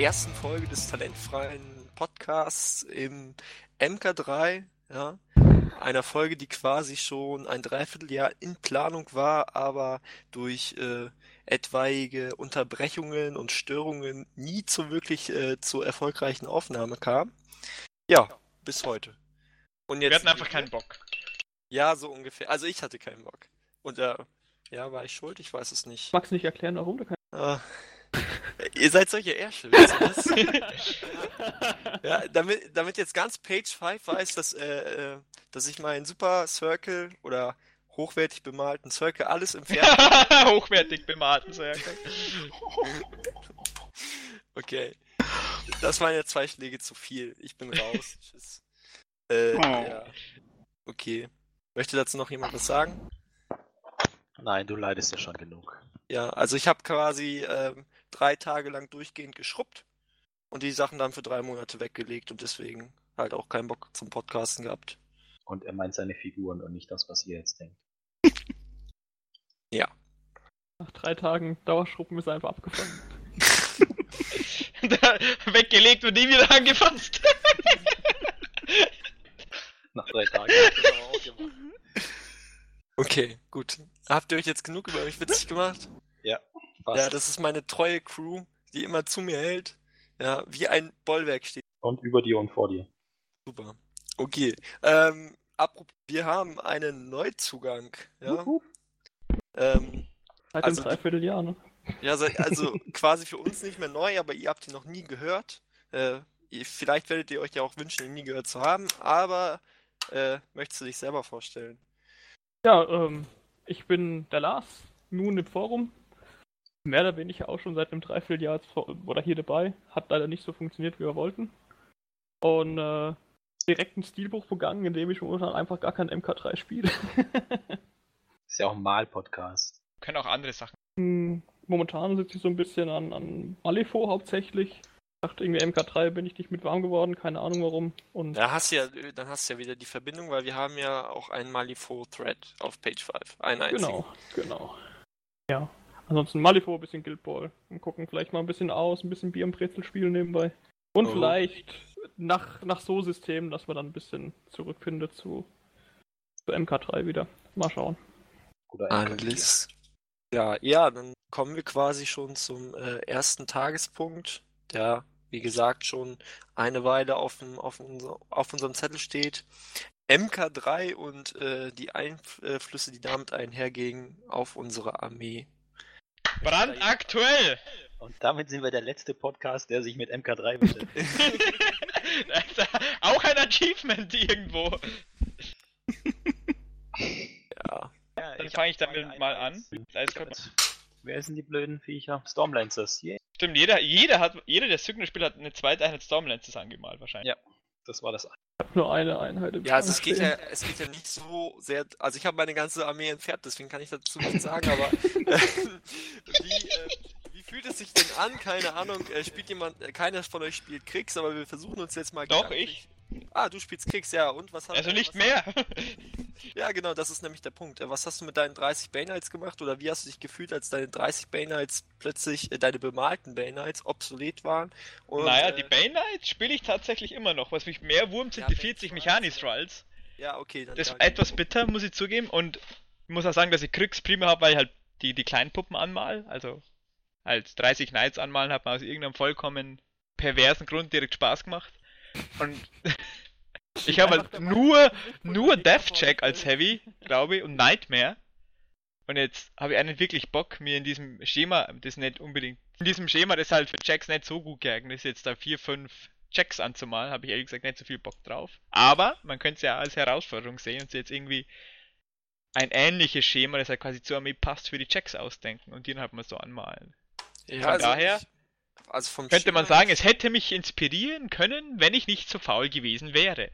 ersten Folge des talentfreien Podcasts im MK3, ja, einer Folge, die quasi schon ein Dreivierteljahr in Planung war, aber durch äh, etwaige Unterbrechungen und Störungen nie zu wirklich äh, zur erfolgreichen Aufnahme kam. Ja, bis heute. Und jetzt, Wir hatten einfach keinen Bock. Ja, so ungefähr. Also ich hatte keinen Bock. Und äh, ja, war ich schuld? Ich weiß es nicht. Magst du nicht erklären, warum du keinen äh, Ihr seid solche Ärsche, ja, damit, damit jetzt ganz Page 5 weiß, dass, äh, äh, dass ich meinen Super Circle oder hochwertig bemalten Circle alles im Pferd. hochwertig bemalten Circle. okay. Das waren ja zwei Schläge zu viel. Ich bin raus. Tschüss. Äh, oh. ja. Okay. Möchte dazu noch jemand was sagen? Nein, du leidest ja schon genug. Ja, also ich habe quasi ähm, drei Tage lang durchgehend geschrubbt und die Sachen dann für drei Monate weggelegt und deswegen halt auch keinen Bock zum Podcasten gehabt. Und er meint seine Figuren und nicht das, was ihr jetzt denkt. ja. Nach drei Tagen Dauerschrubben ist er einfach abgefangen. weggelegt und nie wieder angefasst. Nach drei Tagen hat er aber auch gemacht. Okay, gut. Habt ihr euch jetzt genug über mich witzig gemacht? Ja. Fast. Ja, das ist meine treue Crew, die immer zu mir hält. Ja, wie ein Bollwerk steht. Und über dir und vor dir. Super. Okay. Ähm, apropos, wir haben einen Neuzugang. Ja. Ähm, Seit also, einem Dreivierteljahr, ne? Ja, also quasi für uns nicht mehr neu, aber ihr habt ihn noch nie gehört. Äh, vielleicht werdet ihr euch ja auch wünschen, ihn nie gehört zu haben, aber äh, möchtest du dich selber vorstellen? Ja, ähm, ich bin der Lars, nun im Forum. Mehr oder weniger auch schon seit einem Dreivierteljahr oder hier dabei. Hat leider nicht so funktioniert, wie wir wollten. Und äh, direkt ein Stilbuch begangen, in dem ich momentan einfach gar kein MK3 spiele. ist ja auch ein Mal-Podcast. Können auch andere Sachen. Hm, momentan sitze ich so ein bisschen an, an Malifaux hauptsächlich dachte irgendwie MK3 bin ich nicht mit warm geworden, keine Ahnung warum. Und da hast ja, dann hast du ja wieder die Verbindung, weil wir haben ja auch einen Malifaux-Thread auf Page 5. Einen einzigen. Genau, genau. Ja. Ansonsten Malifaux, ein bisschen Guild Ball. Und gucken vielleicht mal ein bisschen aus, ein bisschen Bier und Brezel spielen nebenbei. Und oh. vielleicht nach, nach so Systemen, dass man dann ein bisschen zurückfindet zu, zu MK3 wieder. Mal schauen. Alles. Ja, ja, dann kommen wir quasi schon zum äh, ersten Tagespunkt der, wie gesagt, schon eine Weile auf, dem, auf, unser, auf unserem Zettel steht. MK3 und äh, die Einflüsse, die damit einhergehen auf unsere Armee. Brandaktuell! Und damit sind wir der letzte Podcast, der sich mit MK3 beschäftigt. auch ein Achievement irgendwo. ja. ja Dann fange ich damit mal an. Wer sind die blöden Viecher? Stormlancers. Yeah. Stimmt, jeder, jeder hat, jeder der Signer-Spieler hat eine zweite Einheit Stormlances angemalt, wahrscheinlich. Ja, das war das. Ich habe nur eine Einheit im Ja, also es geht ja, es geht ja nicht so sehr, also ich habe meine ganze Armee entfernt, deswegen kann ich dazu nichts sagen, aber äh, wie, äh, wie fühlt es sich denn an? Keine Ahnung, äh, spielt jemand, äh, keiner von euch spielt Kriegs, aber wir versuchen uns jetzt mal... Doch, ich. Ah, du spielst Kriegs, ja, und was hast Also nicht mehr! ja, genau, das ist nämlich der Punkt. Äh, was hast du mit deinen 30 Bane Knights gemacht oder wie hast du dich gefühlt, als deine 30 Bane Knights plötzlich, äh, deine bemalten Bane Knights obsolet waren? Und, naja, äh, die Bane Knights spiele ich tatsächlich immer noch. Was mich mehr wurmt, sind ja, die 40 Mechanis-Rolls. Ja, okay. Dann das ist etwas bitter, muss ich zugeben. Und ich muss auch sagen, dass ich Kriegs prima habe, weil ich halt die, die kleinen Puppen anmal. Also als 30 Knights anmalen hat man aus irgendeinem vollkommen perversen Grund direkt Spaß gemacht. Und ich habe halt nur, nur Death Check als Heavy, glaube ich, und Nightmare. Und jetzt habe ich einen wirklich Bock, mir in diesem Schema, das nicht unbedingt, in diesem Schema, das halt für Checks nicht so gut geeignet ist, jetzt da vier, fünf Checks anzumalen, habe ich ehrlich gesagt nicht so viel Bock drauf. Aber man könnte es ja als Herausforderung sehen und sich jetzt irgendwie ein ähnliches Schema, das halt quasi zur Armee passt, für die Checks ausdenken und die dann halt mal so anmalen. Ja, Von also daher. Ich also vom Könnte man sagen, es hätte mich inspirieren können, wenn ich nicht so faul gewesen wäre.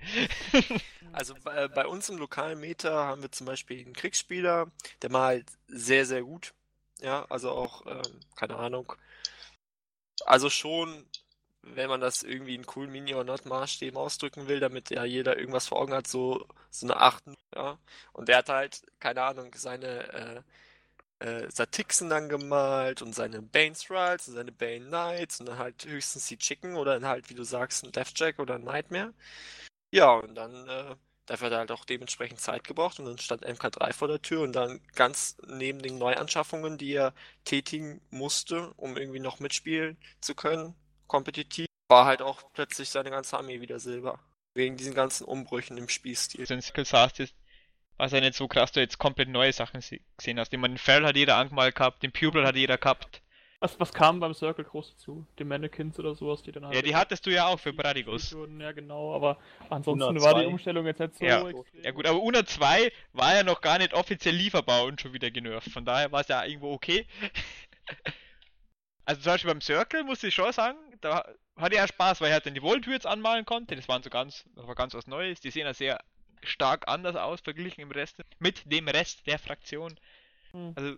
also äh, bei uns im lokalen Meter haben wir zum Beispiel einen Kriegsspieler, der malt sehr, sehr gut. Ja, also auch, ähm, keine Ahnung. Also schon, wenn man das irgendwie in coolen Mini- or Not-Maßstäben ausdrücken will, damit ja jeder irgendwas vor Augen hat, so, so eine 8. Ja. Und der hat halt, keine Ahnung, seine äh, äh, Satixen dann gemalt und seine Bane Thralls und seine Bane Knights und dann halt höchstens die Chicken oder dann halt, wie du sagst, ein Deathjack oder ein Nightmare. Ja, und dann äh, dafür hat er halt auch dementsprechend Zeit gebraucht und dann stand MK3 vor der Tür und dann ganz neben den Neuanschaffungen, die er tätigen musste, um irgendwie noch mitspielen zu können, kompetitiv, war halt auch plötzlich seine ganze Armee wieder Silber. Wegen diesen ganzen Umbrüchen im Spielstil. Skill sagst, ist, war es ja nicht so krass, du jetzt komplett neue Sachen se- gesehen hast. Ich meine, den Feral hat jeder angemalt gehabt, den Pupil hat jeder gehabt. Was, was kam beim Circle groß dazu? Die Mannequins oder sowas, die dann halt. Ja, die hattest du ja auch für Bradigos. Wurden, ja, genau, aber ansonsten 102. war die Umstellung jetzt nicht so Ja. extrem. Ja gut, aber Una 2 war ja noch gar nicht offiziell lieferbar und schon wieder genervt. Von daher war es ja irgendwo okay. Also zum Beispiel beim Circle muss ich schon sagen, da hatte er Spaß, weil er halt dann die Voltür jetzt anmalen konnte. Das waren so ganz, das war ganz was Neues. Die sehen ja sehr stark anders aus verglichen im Rest mit dem Rest der Fraktion. Hm. Also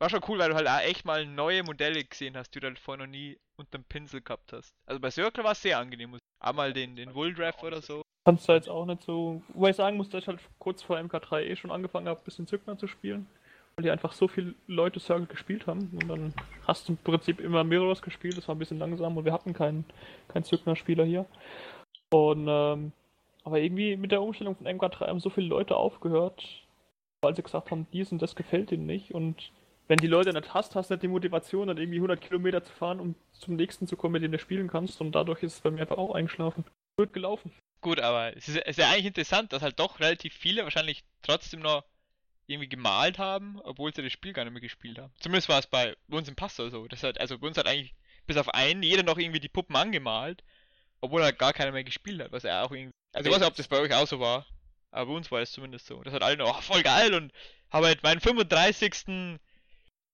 war schon cool, weil du halt auch echt mal neue Modelle gesehen hast, die du halt vorher noch nie unterm Pinsel gehabt hast. Also bei Circle war es sehr angenehm. Einmal den, den Wuldraff oder so. Kannst du jetzt auch nicht so. Wobei ich sagen muss, dass ich halt kurz vor MK3 eh schon angefangen habe, ein bisschen Zückner zu spielen. Weil die einfach so viele Leute Circle gespielt haben. Und dann hast du im Prinzip immer Mirrors gespielt, das war ein bisschen langsam und wir hatten keinen keinen Zückner-Spieler hier. Und ähm, aber irgendwie mit der Umstellung von MK3 haben so viele Leute aufgehört, weil sie gesagt haben, dies und das gefällt ihnen nicht. Und wenn die Leute nicht hast, hast du nicht die Motivation, dann irgendwie 100 Kilometer zu fahren, um zum nächsten zu kommen, mit dem du spielen kannst. Und dadurch ist es bei mir einfach auch eingeschlafen. Wird gelaufen. Gut, aber es ist, es ist ja eigentlich interessant, dass halt doch relativ viele wahrscheinlich trotzdem noch irgendwie gemalt haben, obwohl sie das Spiel gar nicht mehr gespielt haben. Zumindest war es bei uns im Pastor so. Das hat, also bei uns hat eigentlich bis auf einen jeder noch irgendwie die Puppen angemalt, obwohl halt gar keiner mehr gespielt hat, was er auch irgendwie. Also ich weiß nicht, ob das bei euch auch so war, aber bei uns war es zumindest so. Das hat alle noch, oh, voll geil und habe halt meinen 35.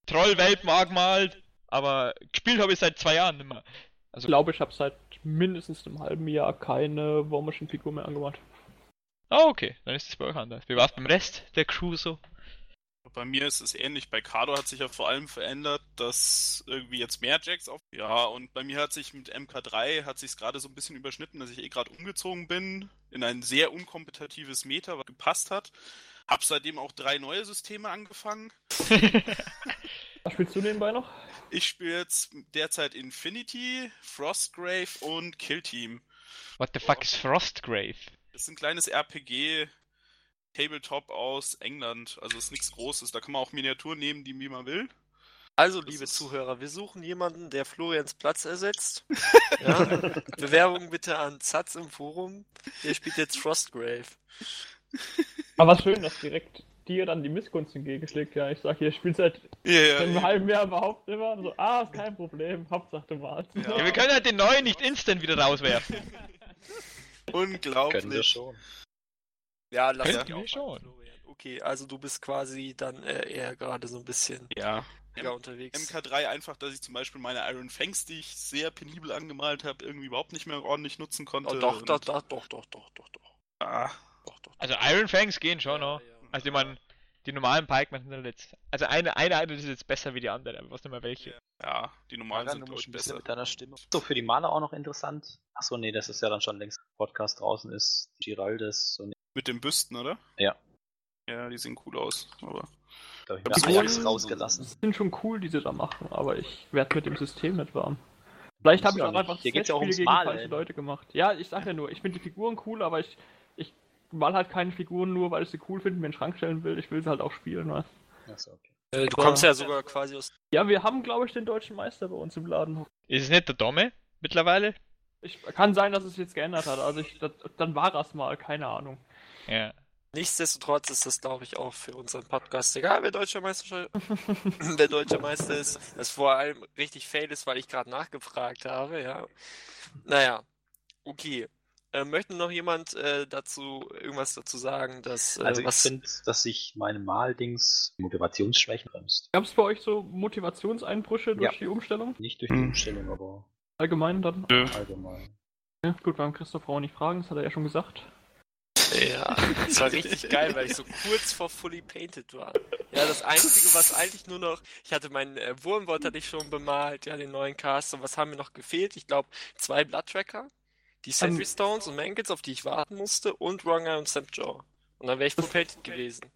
Troll-Weltmark gemalt, aber gespielt habe ich seit zwei Jahren nicht mehr. Also Ich glaube, ich habe seit mindestens einem halben Jahr keine War Machine Figur mehr angemacht. Ah, okay, dann ist es bei euch anders. Wie war es beim Rest der Crew so? Bei mir ist es ähnlich. Bei Kado hat sich ja vor allem verändert, dass irgendwie jetzt mehr Jacks auf. Ja, und bei mir hat sich mit MK3 hat sich gerade so ein bisschen überschnitten, dass ich eh gerade umgezogen bin in ein sehr unkompetitives Meta, was gepasst hat. Hab seitdem auch drei neue Systeme angefangen. Was spielst du nebenbei noch? Ich spiele jetzt derzeit Infinity, Frostgrave und Kill Team. What the fuck is Frostgrave? Das ist ein kleines RPG Tabletop aus England. Also ist nichts Großes. Da kann man auch Miniaturen nehmen, die wie man will. Also, Das liebe ist- Zuhörer, wir suchen jemanden, der Florians Platz ersetzt. Ja? Bewerbung bitte an Zatz im Forum. Der spielt jetzt Frostgrave. Aber was schön, dass direkt dir dann die Missgunst entgegenschlägt. Ja, ich sag hier, ich spiele seit Ja, einem ja, halben Jahr überhaupt immer. So, ah, ist kein Problem. Hauptsache du malst. Ja. Ja, wir können halt den neuen nicht instant wieder rauswerfen. unglaublich. Können wir schon. Ja, lass wir auch schon. Florian. Okay, also du bist quasi dann äh, eher gerade so ein bisschen Ja. ja, unterwegs. MK3 einfach, dass ich zum Beispiel meine Iron Fangs, die ich sehr penibel angemalt habe, irgendwie überhaupt nicht mehr ordentlich nutzen konnte. Oh, doch, und- doch, doch, doch, doch, doch, doch, doch, Ah, doch, doch. Also Iron Fangs gehen schon Ja, noch. ja. Also ich meine, die normalen Pikemen sind halt jetzt. Also eine, eine Einheit ist jetzt besser wie die andere, aber was nicht mehr welche. ja, die normalen Fabian, sind ein bisschen besser. mit deiner Stimme. So, für die Maler auch noch interessant. Achso, nee, das ist ja dann schon längst Podcast draußen ist. Giraldes und Mit den Büsten, oder? Ja. Ja, die sehen cool aus. Aber da habe ich Die mir Figuren- Ajax rausgelassen. sind schon cool, die sie da machen, aber ich werde mit dem System nicht warm. Vielleicht habe ich auch nicht. einfach Hier geht's ja auch ums gegen Malen. falsche Leute gemacht. Ja, ich sag ja nur, ich finde die Figuren cool, aber ich, ich mal halt keine Figuren nur, weil ich sie cool finde, mir in den Schrank stellen will. Ich will sie halt auch spielen. weißt Achso, okay. Äh, du kommst ja sogar quasi aus. Ja, wir haben, glaube ich, den deutschen Meister bei uns im Laden. Ist es nicht der Domme mittlerweile? Ich, kann sein, dass es jetzt geändert hat. Also ich, das, dann war das mal, keine Ahnung. Ja. Nichtsdestotrotz ist das, glaube ich, auch für unseren Podcast egal, wer deutscher Meister, wer deutscher Meister ist. Das vor allem richtig fail ist, weil ich gerade nachgefragt habe, ja. Naja, okay. Äh, möchte noch jemand äh, dazu irgendwas dazu sagen, dass äh, Also ich was finde, dass sich meine Maldings Motivationsschwächen bremst. Gab es bei euch so Motivationseinbrüche durch Ja. die Umstellung? Nicht durch die Hm. Umstellung, aber Allgemein dann? allgemein. Ja, gut, beim Christoph brauchen wir nicht fragen, das hat er ja schon gesagt. Ja, das war richtig geil, weil ich so kurz vor Fully Painted war. Ja, das Einzige, was eigentlich nur noch, ich hatte meinen äh, Wurmwort hatte ich schon bemalt, ja, den neuen Cast. Und was haben mir noch gefehlt? Ich glaube, zwei Blood Tracker, die Sentry Ähm, Stones und Mangles, auf die ich warten musste, und Wronger und Snapjaw. Und dann wäre ich Full Painted gewesen.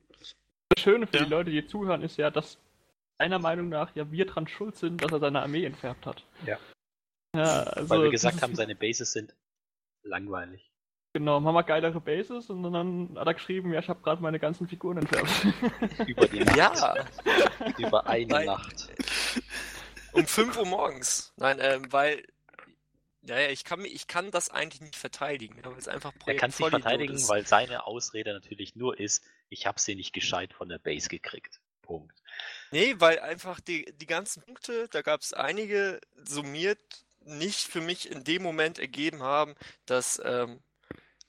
Das Schöne für Ja. die Leute, die zuhören, ist ja, dass seiner Meinung nach ja wir dran schuld sind, dass er seine Armee entfärbt hat. Ja. Ja, also Weil wir das gesagt haben, seine Bases sind langweilig. Genau, machen wir geilere Bases und dann hat er geschrieben, ja, ich habe gerade meine ganzen Figuren entfärbt. Über die Nacht. Ja, Über eine Weil- Nacht. um 5 Uhr morgens. Nein, ähm, weil. Naja, ich kann, ich kann das eigentlich nicht verteidigen, weil es einfach Er Projekt kann sich Vollidiot verteidigen, ist. weil seine Ausrede natürlich nur ist, ich habe sie nicht gescheit von der Base gekriegt. Punkt. Nee, weil einfach die, die ganzen Punkte, da gab es einige summiert, nicht für mich in dem Moment ergeben haben, dass, ähm,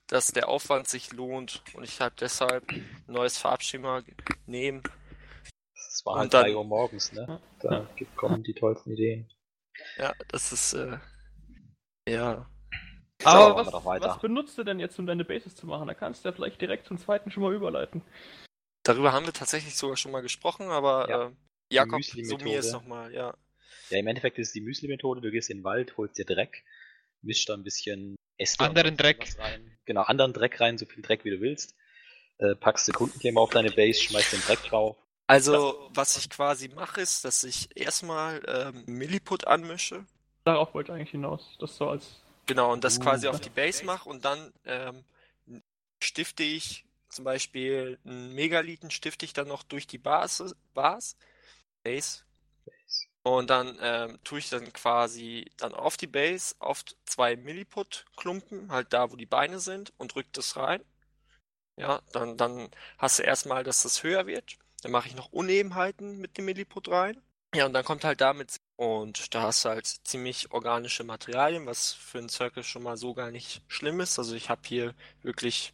dass der Aufwand sich lohnt und ich halt deshalb ein neues Farbschema nehmen. Es war Und halt dann- 3 Uhr morgens, ne? Da kommen die tollsten Ideen. Ja, das ist, äh, ja. Aber was, was benutzt du denn jetzt, um deine Bases zu machen? Da kannst du ja vielleicht direkt zum zweiten schon mal überleiten. Darüber haben wir tatsächlich sogar schon mal gesprochen, aber Ja. äh, Jakob, summier es nochmal, ja. Ja, im Endeffekt ist es die Müsli-Methode. Du gehst in den Wald, holst dir Dreck, mischst da ein bisschen Äste und Anderen Dreck. rein. Genau, anderen Dreck rein, so viel Dreck wie du willst. Äh, packst Sekundenkleber auf deine Base, schmeißt den Dreck drauf. Also, was ich quasi mache, ist, dass ich erstmal ähm, Milliput anmische. Darauf wollte ich eigentlich hinaus. Das so als. Genau, und das Uh. quasi auf die Base mache und dann ähm, stifte ich zum Beispiel einen Megalithen, stifte ich dann noch durch die Base, Base, Base. Und dann ähm, tue ich dann quasi dann auf die Base auf zwei Milliput-Klumpen, halt da, wo die Beine sind, und drück das rein. Ja, dann, dann hast du erstmal, dass das höher wird. Dann mache ich noch Unebenheiten mit dem Milliput rein. Ja, und dann kommt halt damit und da hast du halt ziemlich organische Materialien, was für einen Circle schon mal so gar nicht schlimm ist. Also ich habe hier wirklich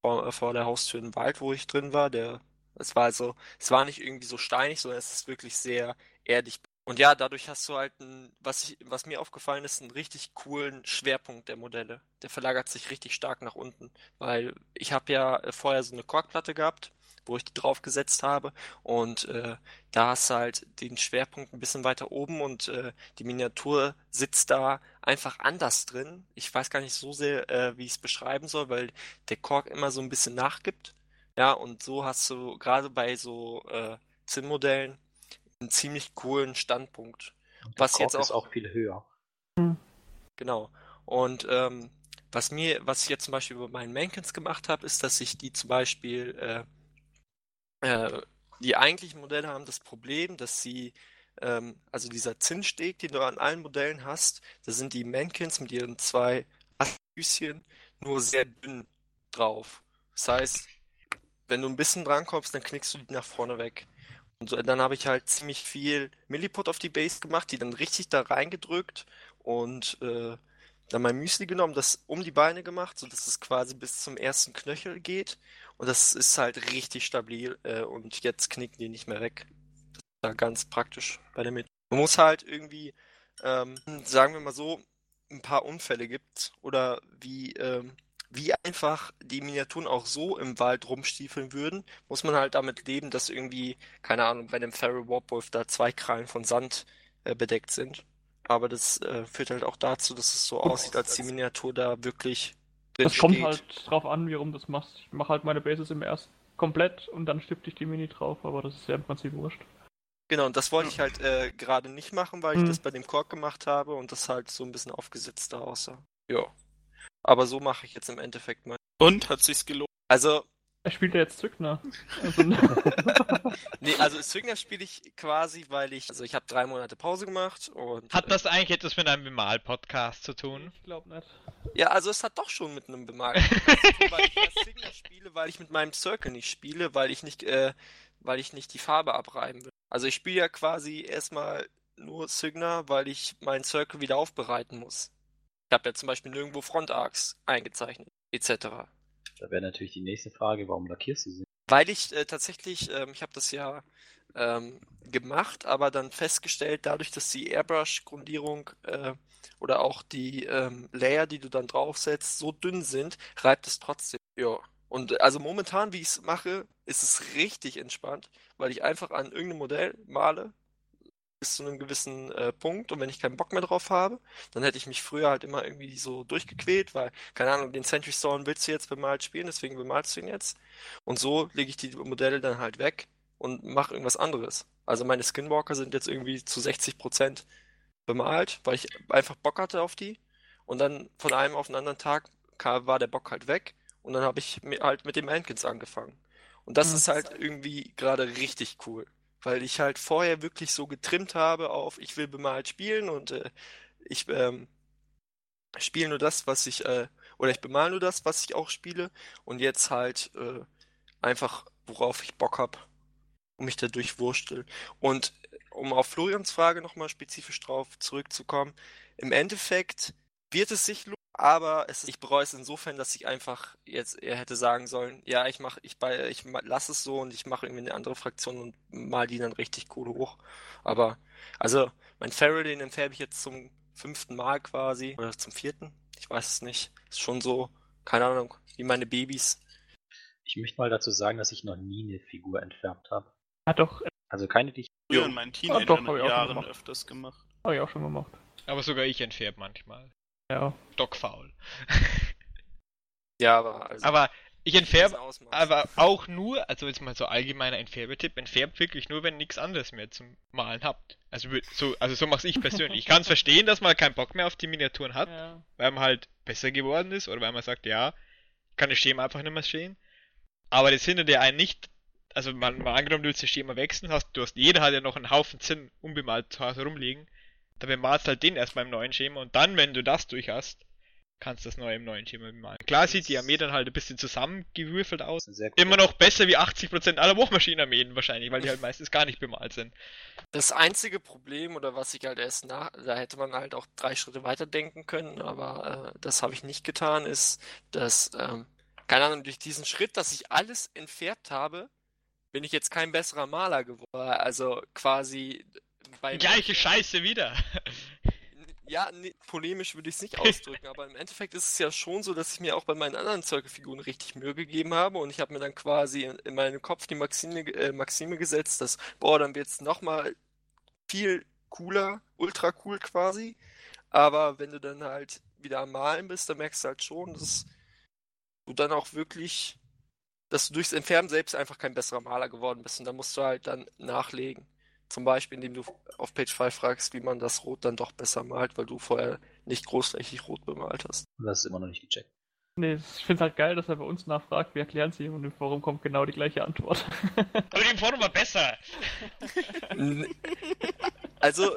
vor, vor der Haustür einen Wald, wo ich drin war. Der, es war also, es war nicht irgendwie so steinig, sondern es ist wirklich sehr erdig. Und ja, dadurch hast du halt einen, was ich, was mir aufgefallen ist, einen richtig coolen Schwerpunkt der Modelle. Der verlagert sich richtig stark nach unten, weil ich habe ja äh, vorher so eine Korkplatte gehabt, wo ich die draufgesetzt habe und äh, da hast du halt den Schwerpunkt ein bisschen weiter oben und äh, die Miniatur sitzt da einfach anders drin. Ich weiß gar nicht so sehr, äh, wie ich es beschreiben soll, weil der Kork immer so ein bisschen nachgibt. Ja, und so hast du gerade bei so äh, Zinnmodellen einen ziemlich coolen Standpunkt. Und Was jetzt Kork ist auch- auch viel höher. Genau. Und ähm, was mir, was ich jetzt zum Beispiel bei meinen Mankins gemacht habe, ist, dass ich die zum Beispiel, äh, äh, die eigentlichen Modelle haben das Problem, dass sie, ähm, also dieser Zinnsteg, den du an allen Modellen hast, da sind die Mankins mit ihren zwei Füßchen nur sehr dünn drauf. Das heißt, wenn du ein bisschen drankommst, dann knickst du die nach vorne weg. Und dann habe ich halt ziemlich viel Milliput auf die Base gemacht, die dann richtig da reingedrückt und äh, dann mein Müsli genommen, das um die Beine gemacht, sodass es quasi bis zum ersten Knöchel geht. Und das ist halt richtig stabil äh, und jetzt knicken die nicht mehr weg. Das ist da ganz praktisch bei der Mit. Man muss halt irgendwie, ähm, sagen wir mal so, ein paar Unfälle gibt oder wie, ähm, wie einfach die Miniaturen auch so im Wald rumstiefeln würden, muss man halt damit leben, dass irgendwie, keine Ahnung, bei dem Feral Warpwolf da zwei Krallen von Sand äh, bedeckt sind. Aber das äh, führt halt auch dazu, dass es so aussieht, als die Miniatur da wirklich drin Das kommt steht. halt drauf an, wie rum du das machst. Ich mache halt meine Bases immer erst komplett und dann stifte ich die Mini drauf, aber das ist ja im Prinzip wurscht. Genau, und das wollte ich halt äh, gerade nicht machen, weil ich Hm. das bei dem Kork gemacht habe und das halt so ein bisschen aufgesetzter aussah. Ja. Aber so mache ich jetzt im Endeffekt mal. Und hat sich's gelohnt? Also, Er spielt ja jetzt Zückner. Also, nee, also Zwinger spiele ich quasi, weil ich, also ich habe drei Monate Pause gemacht und Hat das eigentlich etwas mit einem Bemal-Podcast zu tun? ich glaube nicht. Ja, also es hat doch schon mit einem Bemerkung zu tun, weil ich das Signer spiele, weil ich mit meinem Circle nicht spiele, weil ich nicht, äh, weil ich nicht die Farbe abreiben will. Also ich spiele ja quasi erstmal nur Signer, weil ich meinen Circle wieder aufbereiten muss. Ich habe ja zum Beispiel nirgendwo Front Arcs eingezeichnet, etc. Da wäre natürlich die nächste Frage, warum lackierst du sie? Weil ich äh, tatsächlich, ähm, ich habe das ja ähm, gemacht, aber dann festgestellt, dadurch, dass die Airbrush-Grundierung äh, oder auch die ähm, Layer, die du dann draufsetzt, so dünn sind, reibt es trotzdem. Ja. Und äh, also momentan, wie ich es mache, ist es richtig entspannt, weil ich einfach an irgendeinem Modell male, bis zu einem gewissen äh, Punkt und wenn ich keinen Bock mehr drauf habe, dann hätte ich mich früher halt immer irgendwie so durchgequält, weil, keine Ahnung, den Century Stone willst du jetzt bemalt spielen, deswegen bemalst du ihn jetzt. Und so lege ich die Modelle dann halt weg und mache irgendwas anderes. Also meine Skinwalker sind jetzt irgendwie zu 60% bemalt, weil ich einfach Bock hatte auf die. Und dann von einem auf den anderen Tag war der Bock halt weg und dann habe ich halt mit den Mankins angefangen. Und das Mhm. ist halt irgendwie gerade richtig cool, weil ich halt vorher wirklich so getrimmt habe auf, ich will bemalt spielen und äh, ich ähm, spiele nur das, was ich, äh, oder ich bemal nur das, was ich auch spiele und jetzt halt äh, einfach, worauf ich Bock habe und mich da durchwurstel. Und um auf Florians Frage nochmal spezifisch drauf zurückzukommen, im Endeffekt wird es sich aber es, ich bereue es insofern, dass ich einfach jetzt eher hätte sagen sollen, ja, ich mach, ich bei, ich lass es so und ich mache irgendwie eine andere Fraktion und mal die dann richtig cool hoch. Aber, also, mein Feral, den entfärbe ich jetzt zum fünften Mal quasi, oder zum vierten, ich weiß es nicht. Ist schon so, keine Ahnung, wie meine Babys. Ich möchte mal dazu sagen, dass ich noch nie eine Figur entfärbt habe. Hat doch, Also keine, die ich. Früher in meinen Ah, Teenager-Jahren gemacht. öfters gemacht. habe ich auch schon gemacht. Aber sogar ich entfärbe manchmal. Ja. Stockfaul. Ja, aber, also, Aber ich entfärbe aber auch nur, also jetzt mal so allgemeiner Entfärbetipp, entfärbt wirklich nur, wenn ihr nichts anderes mehr zum Malen habt. Also so, also so mache ich persönlich. Ich kann es verstehen, dass man keinen Bock mehr auf die Miniaturen hat, ja. weil man halt besser geworden ist oder weil man sagt, ja, kann das Schema einfach nicht mehr stehen. Aber das hindert ja einen nicht, also mal, mal angenommen, du willst das Schema wechseln, hast, du hast, jeder hat ja noch einen Haufen Zinn unbemalt zu Hause rumliegen. Dann bemalst halt den erstmal im neuen Schema und dann, wenn du das durch hast, kannst du das neue im neuen Schema bemalen. Klar sieht die Armee dann halt ein bisschen zusammengewürfelt aus. Immer noch besser wie 80% aller Wurfmaschinenarmeen wahrscheinlich, weil die halt meistens gar nicht bemalt sind. Das einzige Problem, oder was ich halt erst nach, da hätte man halt auch drei Schritte weiter denken können, aber äh, das habe ich nicht getan, ist, dass, ähm, keine Ahnung, durch diesen Schritt, dass ich alles entfärbt habe, bin ich jetzt kein besserer Maler geworden. Also quasi bei Gleiche Scheiße wieder. Ja, nee, polemisch würde ich es nicht ausdrücken, aber im Endeffekt ist es ja schon so, dass ich mir auch bei meinen anderen Zirkelfiguren richtig Mühe gegeben habe und ich habe mir dann quasi in, in meinen Kopf die Maxime, äh, Maxime gesetzt, dass, boah, dann wird es nochmal viel cooler, ultra cool quasi. Aber wenn du dann halt wieder am Malen bist, dann merkst du halt schon, dass du dann auch wirklich, dass du durchs Entfernen selbst einfach kein besserer Maler geworden bist und dann musst du halt dann nachlegen. Zum Beispiel, indem du auf Page 5 fragst, wie man das Rot dann doch besser malt, weil du vorher nicht großflächig rot bemalt hast. Das ist immer noch nicht gecheckt. Nee, ich finde es halt geil, dass er bei uns nachfragt, wir erklären es ihm und im Forum kommt genau die gleiche Antwort. Aber die Forum war besser. Also,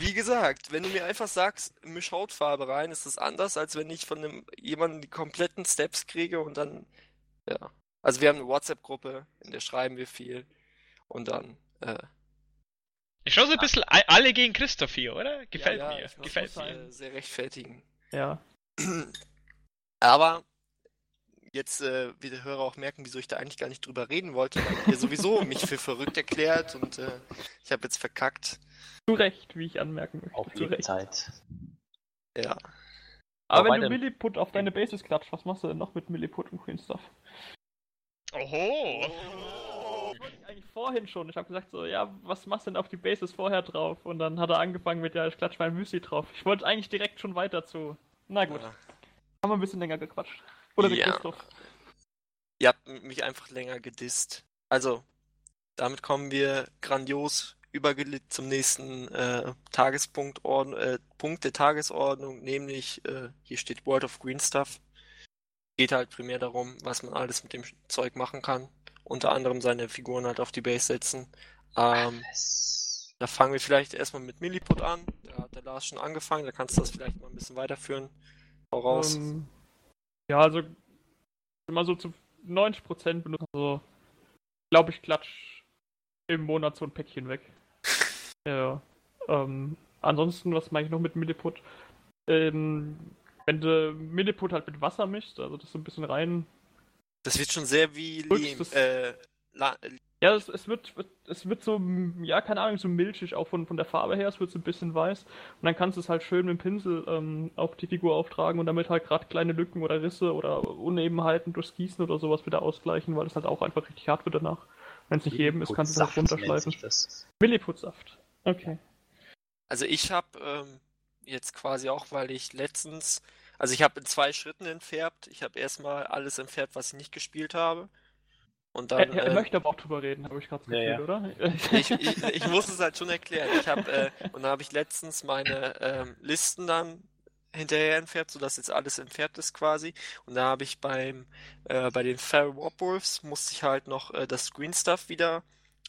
wie gesagt, wenn du mir einfach sagst, misch Hautfarbe rein, ist das anders, als wenn ich von einem, jemandem die kompletten Steps kriege und dann, ja. Also wir haben eine WhatsApp-Gruppe, in der schreiben wir viel und dann, äh, Ich schaue so ein bisschen a- alle gegen Christoph hier, oder? Gefällt ja, mir. ich muss Gefällt mich, mir. äh, sehr rechtfertigen. ja. Aber jetzt äh, wird der Hörer auch merken, wieso ich da eigentlich gar nicht drüber reden wollte, weil ihr sowieso mich für verrückt erklärt und äh, ich habe jetzt verkackt. Zu Recht, wie ich anmerken möchte. Auf zu Recht. Lebzeit. Ja. Aber Wobei wenn du Milliput auf deine Bases klatscht, was machst du denn noch mit Milliput und Queen Stuff? Oho. Das wollte ich eigentlich vorhin schon. Ich habe gesagt so, ja, was machst du denn auf die Bases vorher drauf? Und dann hat er angefangen mit, ja, ich klatsch mein Müsli drauf. Ich wollte eigentlich direkt schon weiter zu. Na gut, ja. haben wir ein bisschen länger gequatscht. Oder der Ja. Christoph. Ihr habt mich einfach länger gedisst. Also, damit kommen wir grandios übergelegt zum nächsten äh, Tagespunkt, Ordn äh, Punkt der Tagesordnung, nämlich äh, hier steht World of Green Stuff. Geht halt primär darum, was man alles mit dem Zeug machen kann. Unter anderem seine Figuren halt auf die Base setzen. Ähm, da fangen wir vielleicht erstmal mit Milliput an. Da hat der Lars schon angefangen, da kannst du das vielleicht mal ein bisschen weiterführen. Voraus. Ähm, ja, also immer so zu 90% benutzen. Also, glaube ich, klatsch im Monat so ein Päckchen weg. ja. Ähm, ansonsten, was mache ich noch mit Milliput? Ähm, wenn du Milliput halt mit Wasser mischst, also das so ein bisschen rein. Das wird schon sehr wie Lehm, äh, La Ja, es, es wird, wird, es wird so, ja, keine Ahnung, so milchig, auch von, von der Farbe her, es wird so ein bisschen weiß. Und dann kannst du es halt schön mit dem Pinsel ähm, auf die Figur auftragen und damit halt gerade kleine Lücken oder Risse oder Unebenheiten durchs Gießen oder sowas wieder ausgleichen, weil es halt auch einfach richtig hart wird danach. Wenn es nicht eben ist, kannst du es halt runterschleifen. Milliputsaft. Okay. Also ich habe ähm, jetzt quasi auch, weil ich letztens, also ich habe in zwei Schritten entfärbt. Ich habe erstmal alles entfärbt, was ich nicht gespielt habe. Und dann, Er, er ähm, möchte aber auch drüber reden, habe ich gerade das Ja, ja. oder? ich, ich, ich muss es halt schon erklären. Ich habe äh, und dann habe ich letztens meine ähm, Listen dann hinterher entfärbt, sodass jetzt alles entfärbt ist quasi. Und da habe ich beim äh, bei den Feral Warpwolves musste ich halt noch äh, das Green Stuff wieder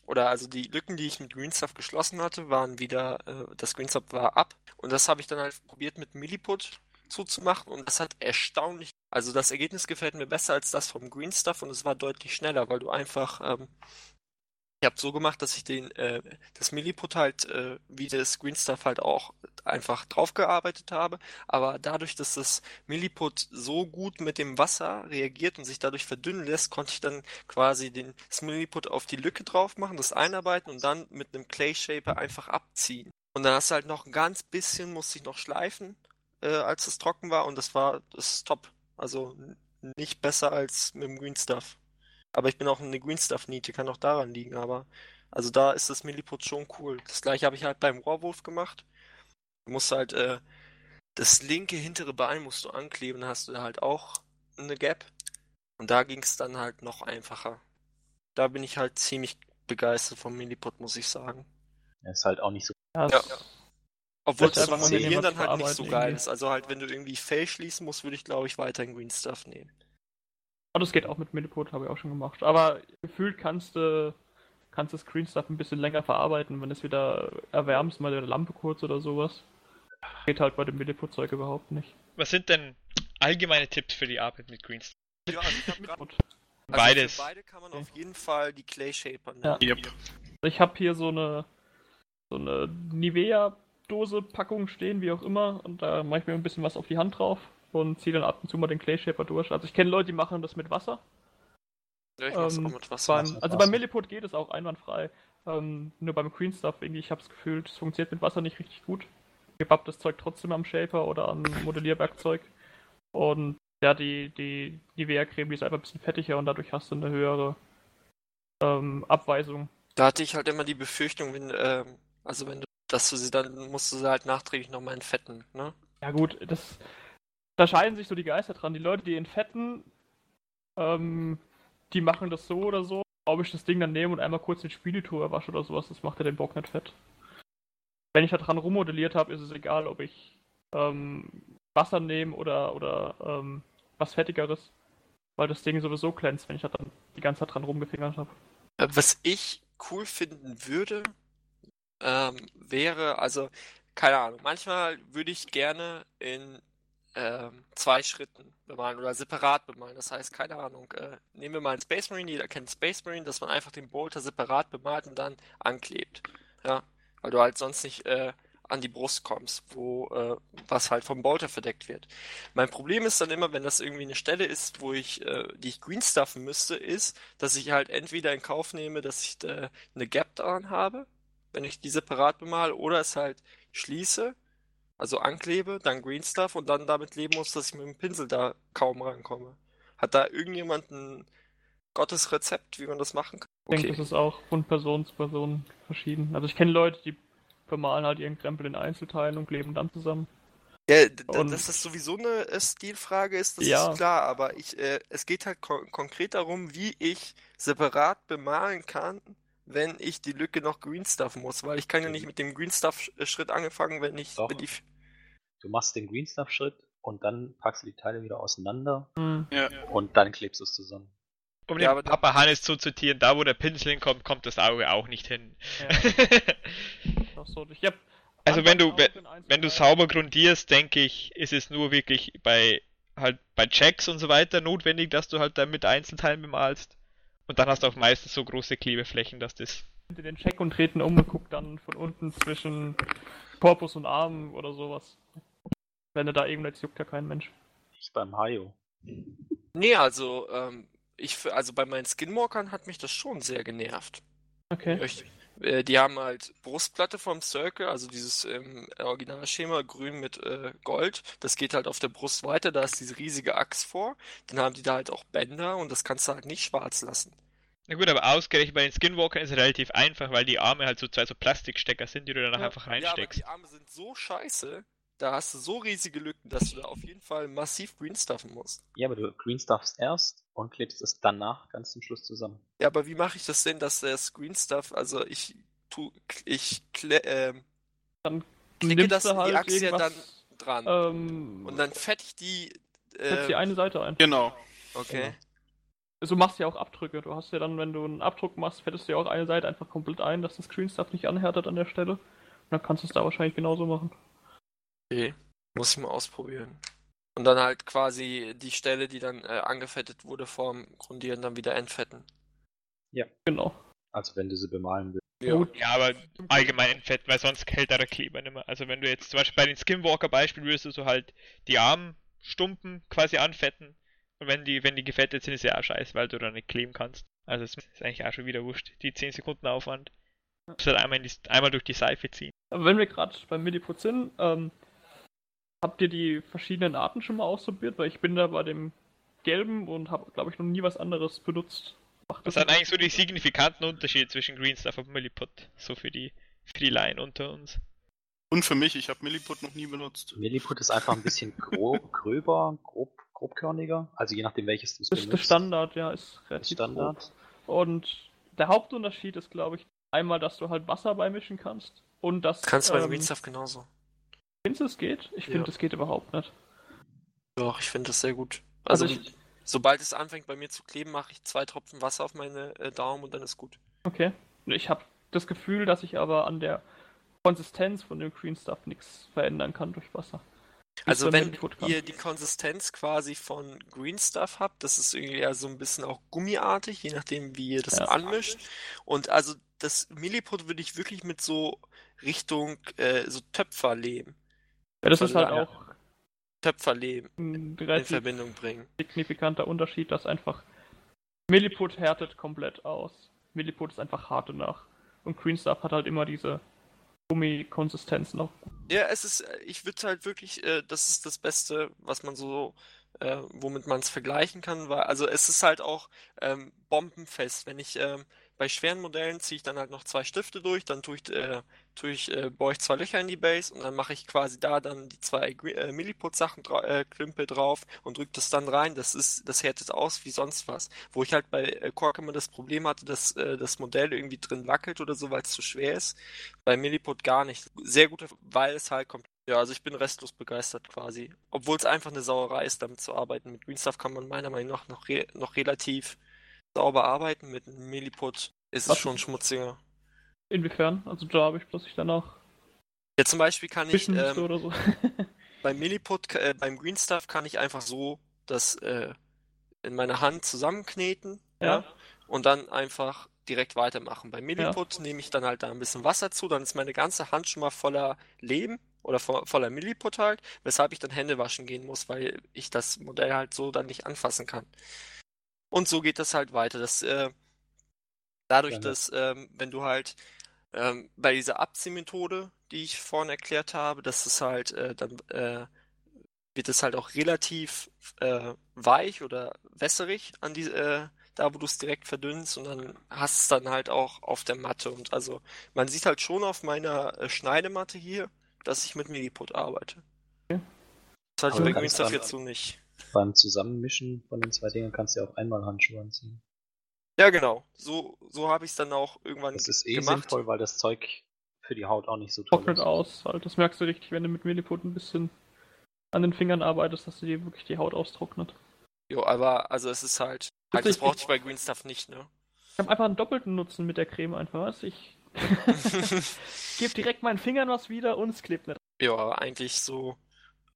oder also die Lücken, die ich mit Green Stuff geschlossen hatte, waren wieder äh, das Green Stuff war ab. Und das habe ich dann halt probiert mit Milliput zuzumachen und das hat erstaunlich. Also das Ergebnis gefällt mir besser als das vom Green Stuff und es war deutlich schneller, weil du einfach ähm, ich habe so gemacht, dass ich den äh, das Milliput halt äh, wie das Green Stuff halt auch einfach draufgearbeitet habe, aber dadurch, dass das Milliput so gut mit dem Wasser reagiert und sich dadurch verdünnen lässt, konnte ich dann quasi den das Milliput auf die Lücke drauf machen, das einarbeiten und dann mit einem Clay Shaper einfach abziehen. Und dann hast du halt noch ein ganz bisschen, musste ich noch schleifen, äh, als es trocken war und das war das ist top. Also nicht besser als mit dem Green Stuff. Aber ich bin auch eine Green Stuff Niete, kann auch daran liegen, aber also da ist das Milliput schon cool. Das gleiche habe ich halt beim Rohrwolf gemacht. Du musst halt äh, das linke hintere Bein musst du ankleben, dann hast du da halt auch eine Gap. Und da ging es dann halt noch einfacher. Da bin ich halt ziemlich begeistert vom Milliput, muss ich sagen. Er ist halt auch nicht so. Ja, Ja. Obwohl Das angenehmer dann halt nicht so geil irgendwie. ist. Also halt, wenn du irgendwie Fell schließen musst, würde ich glaube ich weiter in Green Stuff nehmen. Aber das geht auch mit Milliput, habe ich auch schon gemacht. Aber gefühlt kannst du kannst das Green Stuff ein bisschen länger verarbeiten, wenn du es wieder erwärmst, mal eine Lampe kurz oder sowas. Geht halt bei dem Milliput-Zeug überhaupt nicht. Was sind denn allgemeine Tipps für die Arbeit mit Greens? Ja, also ich habe Und Also Beides. Für beide kann man auf jeden Fall die Clay Shaper Ja. nehmen. Yep. ich habe hier so eine so eine Nivea-Dose, Packung stehen, wie auch immer, und da mache ich mir ein bisschen was auf die Hand drauf und ziehe dann ab und zu mal den Clay Shaper durch. Also ich kenne Leute, die machen das mit Wasser. Ja, ich Ähm, auch mit Wasser. Beim, also beim Milliput geht es auch einwandfrei. Ähm, nur beim Green Stuff irgendwie, ich habe das Gefühl, das funktioniert mit Wasser nicht richtig gut. Ihr babbt das Zeug trotzdem am Shaper oder am Modellierwerkzeug. Und ja, die, die Nivea-Creme, die ist einfach ein bisschen fettiger und dadurch hast du eine höhere ähm, Abweisung. Da hatte ich halt immer die Befürchtung, wenn, ähm, also wenn du, dass du sie dann musst du sie halt nachträglich nochmal entfetten, ne? Ja gut, das, da scheiden sich so die Geister dran. Die Leute, die entfetten, ähm, die machen das so oder so. Ob ich das Ding dann nehme und einmal kurz den Spiegeltour wasche oder sowas, das macht ja den Bock nicht fett. Wenn ich da dran rummodelliert habe, ist es egal, ob ich ähm, Wasser nehme oder, oder ähm, was Fettigeres. Weil das Ding sowieso glänzt, wenn ich da dann die ganze Zeit dran rumgefingert habe. Äh, Was ich cool finden würde, ähm, wäre, also, keine Ahnung, manchmal würde ich gerne in ähm, zwei Schritten bemalen oder separat bemalen. Das heißt, keine Ahnung, äh, nehmen wir mal einen Space Marine, jeder kennt Space Marine, dass man einfach den Bolter separat bemalt und dann anklebt. Ja, weil du halt sonst nicht äh, an die Brust kommst, wo äh, was halt vom Bolter verdeckt wird. Mein Problem ist dann immer, wenn das irgendwie eine Stelle ist, wo ich, äh, die ich greenstuffen müsste, ist, dass ich halt entweder in Kauf nehme, dass ich äh, eine Gap daran habe, wenn ich die separat bemale, oder es halt schließe, also anklebe, dann greenstuff und dann damit leben muss, dass ich mit dem Pinsel da kaum rankomme. Hat da irgendjemand ein Gottesrezept, wie man das machen kann? Ich denke, Okay. das ist auch von Person zu Person verschieden. Also ich kenne Leute, die bemalen halt ihren Krempel in Einzelteilen und kleben dann zusammen. Ja, Und- dass das sowieso eine äh, Stilfrage ist, das Ja. ist klar, aber ich, äh, es geht halt kon konkret darum, wie ich separat bemalen kann, wenn ich die Lücke noch greenstuffen muss, weil ich kann ja nicht mit dem Greenstuff-Schritt angefangen, wenn ich, Doch. wenn die, Du machst den Green Stuff Schritt und dann packst du die Teile wieder auseinander Hm. Ja. und dann klebst du es zusammen. Um Ja, den Papa Hannes zu zitieren, da wo der Pinsel hinkommt, kommt das Auge auch nicht hin. Ja, so. Ich hab Also wenn du- Wenn du sauber grundierst, denke ich, ist es nur wirklich bei halt bei Checks und so weiter notwendig, dass du halt dann mit Einzelteilen bemalst. Und dann hast du auch meistens so große Klebeflächen, dass das. in den Check und treten um und guck dann von unten zwischen Korpus und Arm oder sowas. Wenn du da irgendwas juckt ja kein Mensch. Ich beim Hayo. nee, also, ähm, ich, also bei meinen Skinwalkern hat mich das schon sehr genervt. Okay. Ich, äh, die haben halt Brustplatte vom Circle, also dieses ähm, Originalschema, grün mit äh, Gold. Das geht halt auf der Brust weiter, da ist diese riesige Axt vor. Dann haben die da halt auch Bänder und das kannst du halt nicht schwarz lassen. Na gut, aber ausgerechnet bei den Skinwalkern ist es relativ einfach, weil die Arme halt so zwei so Plastikstecker sind, die du danach Ja. einfach Ja, aber reinsteckst. die Arme sind so scheiße, da hast du so riesige Lücken, dass du da auf jeden Fall massiv greenstuffen musst. Ja, aber du greenstuffst erst und klebst es danach ganz zum Schluss zusammen. Ja, aber wie mache ich das denn, dass der Screenstuff, also ich tu, ich kle ähm, Dann klicke nimmst das du in die halt Achse ja dann irgendwas, dran. ähm, Und dann fette ich die, setzt die äh, eine Seite ein. Genau. okay. Du machst ja auch Abdrücke. Du hast ja dann, wenn du einen Abdruck machst, fettest du ja auch eine Seite einfach komplett ein, dass das Screen Stuff nicht anhärtet an der Stelle. Und dann kannst du es da wahrscheinlich genauso machen. Okay. Muss ich mal ausprobieren. Und dann halt quasi die Stelle, die dann äh, angefettet wurde vorm Grundieren, dann wieder entfetten. Genau. Also wenn du sie bemalen willst. Ja. Gut. Ja, aber allgemein entfett, weil sonst hält da der Kleber nicht mehr. Also wenn du jetzt zum Beispiel bei den Skinwalker-Beispiel würdest du so halt die Armstumpen quasi anfetten. Und wenn die, wenn die gefettet sind, ist ja auch scheiße, weil du da nicht kleben kannst. Also es ist eigentlich auch schon wieder wurscht. Die 10 Sekunden Aufwand. Du musst halt einmal, in die, einmal durch die Seife ziehen. Aber wenn wir gerade beim Milliput sind, ähm, habt ihr die verschiedenen Arten schon mal ausprobiert? Weil ich bin da bei dem gelben und habe, glaube ich, noch nie was anderes benutzt. Macht Was sind eigentlich so die signifikanten Unterschiede zwischen Green Stuff und Milliput? So für die, für die Laien unter uns. Und für mich, ich habe Milliput noch nie benutzt. Milliput ist einfach ein bisschen grob, gröber, grob, grobkörniger. Also je nachdem welches du Das ist der benutzt. Standard, ja, ist relativ Standard. grob. Und der Hauptunterschied ist, glaube ich, einmal, dass du halt Wasser beimischen kannst. Und dass. Kannst du ähm, Greenstuff genauso. Findest du, es geht? Ich Ja. finde, es geht überhaupt nicht. Doch, ich finde das sehr gut. Also, Also, ich. sobald es anfängt bei mir zu kleben, mache ich zwei Tropfen Wasser auf meine äh, Daumen und dann ist gut. Okay. Ich habe das Gefühl, dass ich aber an der Konsistenz von dem Green Stuff nichts verändern kann durch Wasser. Also wenn ihr die Konsistenz quasi von Green Stuff habt, das ist irgendwie ja so ein bisschen auch gummiartig, je nachdem wie ihr das Ja. anmischt. Und also das Milliput würde ich wirklich mit so Richtung äh, so Töpferlehm, Ja, das ist halt auch Töpferlehm in Verbindung bringen. signifikanter Unterschied, dass einfach Milliput härtet komplett aus. Milliput ist einfach hart danach. Und Green Stuff hat halt immer diese Gummikonsistenz noch. Ja, es ist, äh, ich würde halt wirklich, äh, das ist das Beste, was man so, äh, womit man es vergleichen kann, weil, also es ist halt auch ähm, bombenfest. Wenn ich ähm, bei schweren Modellen ziehe ich dann halt noch zwei Stifte durch, dann tue ich, äh, tue ich, äh, bohre ich zwei Löcher in die Base und dann mache ich quasi da dann die zwei äh, Milliput-Sachen dra äh, Klümpe drauf und drücke das dann rein. Das ist, das härtet aus wie sonst was. Wo ich halt bei äh, Kork immer das Problem hatte, dass äh, das Modell irgendwie drin wackelt oder so, weil es zu schwer ist. Bei Milliput gar nicht. Sehr gut, weil es halt komplett. Ja, also ich bin restlos begeistert quasi. Obwohl es einfach eine Sauerei ist, damit zu arbeiten. Mit Green Stuff kann man meiner Meinung nach noch, re noch relativ sauber arbeiten. Mit Milliput ist es Was- schon schmutziger. Inwiefern? Also da habe ich bloß ich danach Ja, zum Beispiel kann ich ähm, oder so. beim Milliput, äh, beim Green Stuff kann ich einfach so das äh, in meiner Hand zusammenkneten, ja, Ja. und dann einfach direkt weitermachen. Beim Milliput nehme ich dann halt da ein bisschen Wasser zu, dann ist meine ganze Hand schon mal voller Lehm oder vo voller Milliput halt, weshalb ich dann Hände waschen gehen muss, weil ich das Modell halt so dann nicht anfassen kann. Und so geht das halt weiter. Das, äh, dadurch, ne? dass, ähm, wenn du halt ähm, bei dieser Abziehmethode, die ich vorhin erklärt habe, dass es halt äh, dann äh, wird es halt auch relativ äh, weich oder wässerig an die, äh, da wo du es direkt verdünnst und dann hast es dann halt auch auf der Matte und also man sieht halt schon auf meiner äh, Schneidematte hier, dass ich mit Milliput arbeite. Okay. Das hatte ich bei du Green kannst Stuff dann- jetzt so nicht. Beim Zusammenmischen von den zwei Dingen kannst du ja auch einmal Handschuhe anziehen. Ja, genau. So, so habe ich es dann auch irgendwann Das ist eh gemacht. sinnvoll, weil das Zeug für die Haut auch nicht so toll Trocknet ist. aus. Halt. Das merkst du richtig, wenn du mit Milliput ein bisschen an den Fingern arbeitest, dass du dir wirklich die Haut austrocknet. Jo, aber also es ist halt, halt das brauchte ich bei Green Stuff nicht, ne? Ich habe einfach einen doppelten Nutzen mit der Creme einfach, was? Ich gebe direkt meinen Fingern was wieder und es klebt nicht. Ja, aber eigentlich so.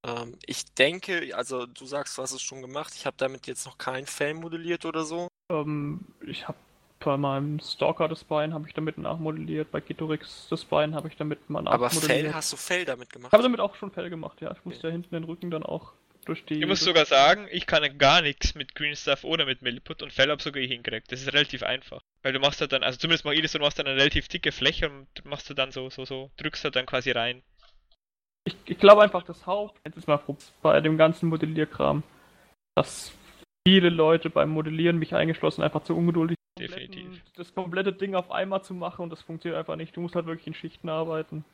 Ähm, ich denke, also du sagst, du hast es schon gemacht. Ich habe damit jetzt noch kein Fell modelliert oder so. Ähm, ich habe bei meinem Stalker das Bein habe ich damit nachmodelliert, bei Gitorix das Bein habe ich damit mal Aber nachmodelliert. Fell, hast du Fell damit gemacht? Ich habe damit auch schon Fell gemacht, ja. Ich musste ja hinten den Rücken dann auch durch die. Ich muss sogar sagen, ich kann gar nichts mit Green Stuff oder mit Milliput und Fell hab sogar ich hingekriegt. Das ist relativ einfach. Weil du machst halt dann, also zumindest mache ich das so, du machst dann eine relativ dicke Fläche und machst du dann so, so, so, drückst halt dann quasi rein. Ich, ich glaube einfach, das Haupt, jetzt ist mal bei dem ganzen Modellierkram, dass viele Leute beim Modellieren, mich eingeschlossen, einfach zu ungeduldig kompletten- Definitiv. das komplette Ding auf einmal zu machen und das funktioniert einfach nicht. Du musst halt wirklich in Schichten arbeiten.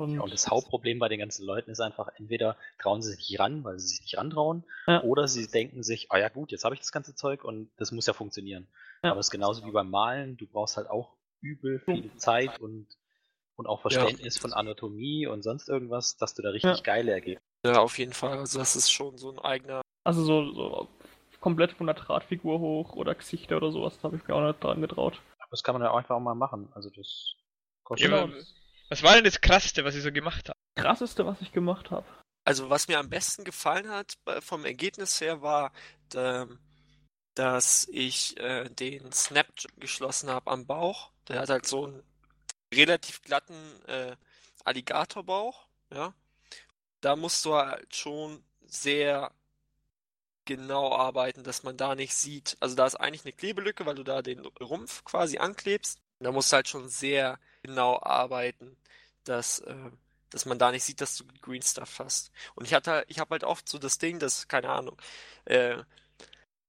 Und, Ja, und das Hauptproblem bei den ganzen Leuten ist einfach, entweder trauen sie sich nicht ran, weil sie sich nicht rantrauen, Ja. oder sie denken sich, ah ja gut, jetzt habe ich das ganze Zeug und das muss ja funktionieren. Ja. Aber es ist genauso wie beim Malen, du brauchst halt auch übel viel Zeit und, und auch Verständnis von Anatomie und sonst irgendwas, dass du da richtig Ja. geile Ergebnisse Ja, auf jeden Fall. Also das ist schon so ein eigener. also so, so komplett von der Drahtfigur hoch oder Gesichter oder sowas, da habe ich mir auch nicht dran getraut. Aber das kann man ja einfach auch mal machen. Also das kostet Ja, Genau. Was war denn das Krasseste, was ich so gemacht habe? Krasseste, was ich gemacht habe. Also was mir am besten gefallen hat bei- vom Ergebnis her war, dass ich äh, den Snap geschlossen habe am Bauch. Der hat halt so einen relativ glatten äh, Alligatorbauch, ja. Da musst du halt schon sehr genau arbeiten, dass man da nicht sieht. Also da ist eigentlich eine Klebelücke, weil du da den Rumpf quasi anklebst. Da musst du halt schon sehr genau arbeiten, dass, äh, dass man da nicht sieht, dass du Green Stuff hast. Und ich hatte, ich habe halt oft so das Ding, dass, keine Ahnung, äh,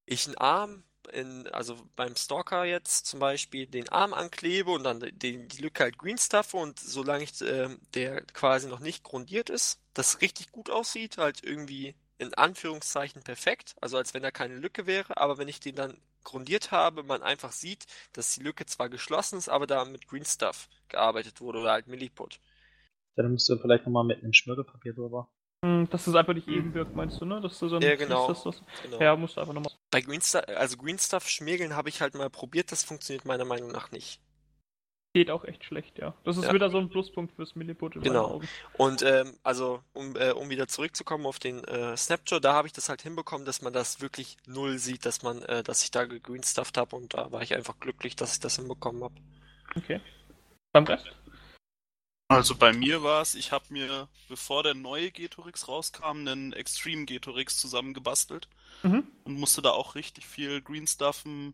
ich einen Arm in, also beim Stalker jetzt zum Beispiel den Arm anklebe und dann den, die Lücke halt green stuffe und solange ich, ähm, der quasi noch nicht grundiert ist, das richtig gut aussieht, halt irgendwie in Anführungszeichen perfekt, also als wenn da keine Lücke wäre, aber wenn ich den dann grundiert habe, man einfach sieht, dass die Lücke zwar geschlossen ist, aber da mit Green Stuff gearbeitet wurde oder halt Milliput. Dann musst du vielleicht nochmal mit einem Schmirgelpapier drüber. Hm, Dass das einfach nicht eben wirkt, meinst du, ne? Dass du so ein Ja, genau. Das, das, Genau. ja, musst du einfach nochmal. Bei Green Stuff, also Green Stuff schmirgeln habe ich halt mal probiert, das funktioniert meiner Meinung nach nicht. Geht auch echt schlecht, ja. Das ist Ja. wieder so ein Pluspunkt fürs Milliput in Genau. Augen. Und ähm, also, um, äh, um wieder zurückzukommen auf den äh, Snapshot, da habe ich das halt hinbekommen, dass man das wirklich null sieht, dass man, äh, dass ich da gegreenstufft habe und da war ich einfach glücklich, dass ich das hinbekommen habe. Okay. Beim Rest? Also bei mir war es, ich habe mir, bevor der neue Getorix rauskam, einen Extreme Getorix zusammengebastelt Mhm. und musste da auch richtig viel Greenstuffen,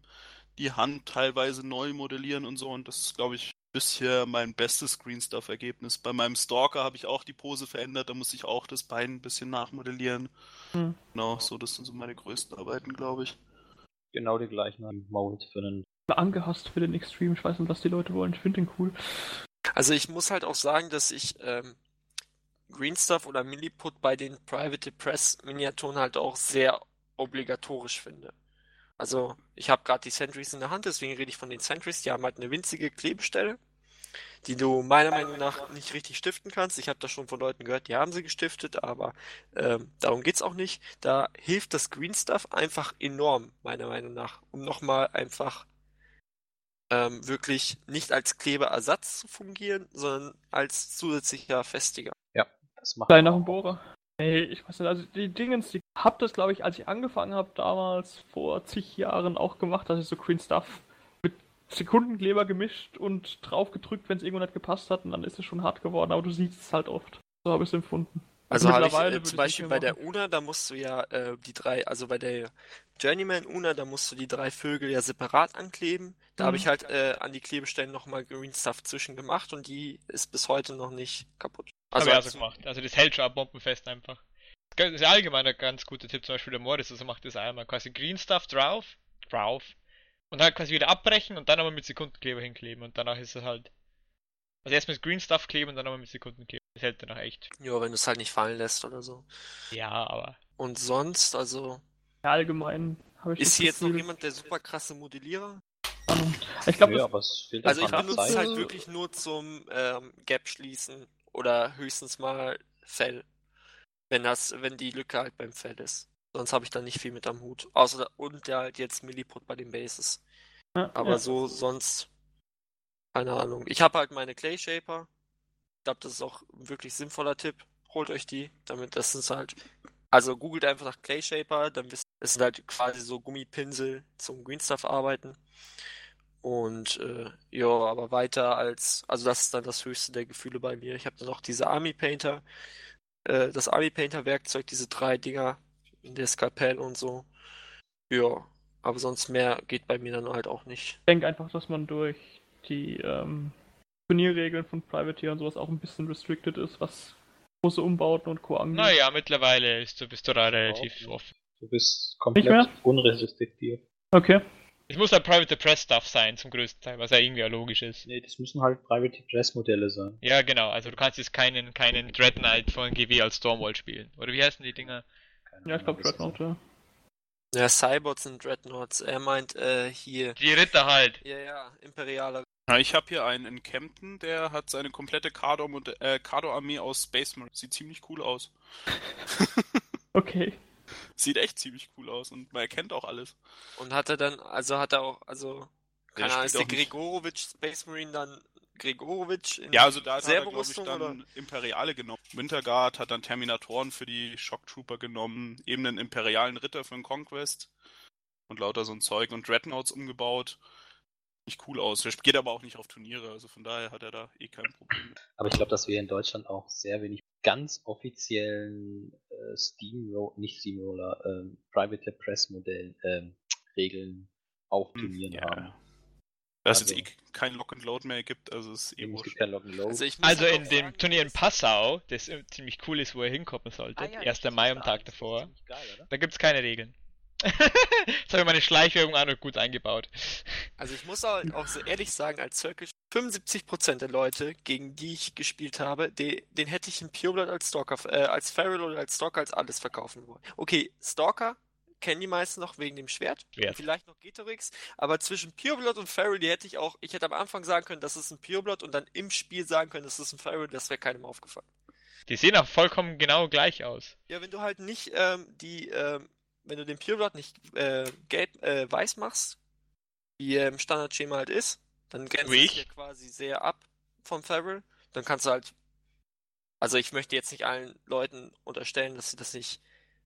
die Hand teilweise neu modellieren und so. Und das ist, glaube ich, bisher mein bestes Greenstuff-Ergebnis. Bei meinem Stalker habe ich auch die Pose verändert, da muss ich auch das Bein ein bisschen nachmodellieren. Hm. Genau, so, das sind so meine größten Arbeiten, glaube ich. Genau die gleichen Mold für einen. Angehasst für den Extreme. Ich weiß nicht, was die Leute wollen. Ich finde den cool. Also ich muss halt auch sagen, dass ich ähm, Green Stuff oder Milliput bei den Private Press Miniaturen halt auch sehr obligatorisch finde. Also ich habe gerade die Sentries in der Hand, deswegen rede ich von den Sentries. Die haben halt eine winzige Klebestelle, die du meiner Meinung nach nicht richtig stiften kannst. Ich habe das schon von Leuten gehört, die haben sie gestiftet, aber ähm, darum geht's auch nicht. Da hilft das Green Stuff einfach enorm, meiner Meinung nach, um nochmal einfach ähm, wirklich nicht als Klebeersatz zu fungieren, sondern als zusätzlicher Festiger. Das macht Kleiner man auch. Bohrer. Ey, ich weiß nicht, also die Dingens, die hab das, glaube ich, als ich angefangen habe, damals vor zig Jahren auch gemacht, dass ich so Green Stuff mit Sekundenkleber gemischt und drauf gedrückt, wenn es irgendwo nicht gepasst hat, und dann ist es schon hart geworden, aber du siehst es halt oft. So habe ich es empfunden. Also habe ich mittlerweile äh, zum Beispiel bei der Una, da musst du ja äh, die drei, also bei der Journeyman Una, da musst du die drei Vögel ja separat ankleben. Da habe Mhm. ich halt äh, an die Klebestellen nochmal Green Stuff zwischen gemacht und die ist bis heute noch nicht kaputt. Also Also habe ich auch gemacht. Also das hält schon ab bombenfest einfach. Das ist ja allgemein ein ganz guter Tipp, zum Beispiel der Morris, also macht das einmal quasi Green Stuff drauf, drauf, und dann quasi wieder abbrechen und dann aber mit Sekundenkleber hinkleben und danach ist es halt. Also erst mit Green Stuff kleben und dann aber mit Sekundenkleber. Das hält danach echt. ja, wenn du es halt nicht fallen lässt oder so. Ja, aber. Und sonst, also Ja, allgemein habe ich ist das hier jetzt noch jemand der super krasse Modellierer? Ich glaube, fehlt Also ich benutze es halt wirklich nur zum ähm, Gap schließen oder höchstens mal Fell. Wenn das, wenn die Lücke halt beim Fell ist. Sonst habe ich da nicht viel mit am Hut. Außer und der halt jetzt Milliput bei den Bases. ja, Aber ja. so sonst keine Ahnung. Ich habe halt meine Clay Shaper. Ich glaube, das ist auch ein wirklich sinnvoller Tipp. Holt euch die, damit das ist halt. Also googelt einfach nach Clay Shaper, dann wisst es sind halt quasi so Gummipinsel zum Green Stuff arbeiten. Und äh, ja, aber weiter als, also das ist dann das höchste der Gefühle bei mir. Ich habe dann noch diese Army Painter, äh, das Army Painter Werkzeug, diese drei Dinger, der Skalpell und so. Ja, aber sonst mehr geht bei mir dann halt auch nicht. Ich denke einfach, dass man durch die ähm, Turnierregeln von Privateer und sowas auch ein bisschen restricted ist, was große Umbauten und Co. angeht. Naja, mittlerweile ist du, bist du da relativ Ja. offen. Du bist komplett unrestriktiert. Okay. Es muss halt Private Press Stuff sein, zum größten Teil, was ja irgendwie auch logisch ist. Nee, das müssen halt Private Press Modelle sein. Ja, genau, also du kannst jetzt keinen, keinen Dread Knight von GW als Stormwall spielen. Oder wie heißen die Dinger? Keine Ja, ich glaube Dreadnought, ja. Ja, Cybots und Dreadnoughts. Er meint äh, hier. Die Ritter halt. Ja, ja, imperialer. Ja, ich habe hier einen in Kempten, der hat seine komplette Kado- äh, Kado-Armee aus Space Marine. Sieht ziemlich cool aus. Okay. Sieht echt ziemlich cool aus und man erkennt auch alles. Und hat er dann, also hat er auch, also, keine Ahnung, ist der Gregorowitsch Space Marine dann Gregorowitsch in Ja, also da hat er, glaube ich, Serberüstung oder? dann Imperiale genommen. Winterguard hat dann Terminatoren für die Shock Trooper genommen, eben einen imperialen Ritter für den Conquest und lauter so ein Zeug und Dreadnoughts umgebaut. Nicht cool aus. Der geht aber auch nicht auf Turniere, also von daher hat er da eh kein Problem. mit. Aber ich glaube, dass wir in Deutschland auch sehr wenig ganz offiziellen äh, Steamroller, nicht Steamroller, ähm, Private Press Modell ähm, Regeln auf Turnieren Ja. haben. Da es Also- jetzt eh kein Lock and Load mehr gibt, also ist eh Eben, Es wurscht. gibt kein Lock and Load. Also, Also in dem sagen, Turnier in Passau, das ziemlich cool ist, wo ihr hinkommen solltet, 1. Mai am Tag davor, da gibt's keine Regeln. Jetzt habe ich meine Schleichwerbung an und gut eingebaut. Also ich muss auch, auch so ehrlich sagen, als Circle 75% der Leute, gegen die ich gespielt habe, die, den hätte ich in Pureblood als Stalker, äh, als Feral oder als Stalker als alles verkaufen wollen. Okay, Stalker kennen die meisten noch wegen dem Schwert. Schwert. Vielleicht noch Getorix, aber zwischen Pureblood und Feral, die hätte ich auch, ich hätte am Anfang sagen können, das ist ein Pureblood und dann im Spiel sagen können, das ist ein Feral, das wäre keinem aufgefallen. Die sehen auch vollkommen genau gleich aus. Ja, wenn du halt nicht ähm, die, ähm, wenn du den Pureblood nicht äh, gelb, äh, weiß machst, wie er im Standardschema halt ist, dann grenzt es ich. ja quasi sehr ab vom Feral. Dann kannst du halt, also ich möchte jetzt nicht allen Leuten unterstellen, dass sie das nicht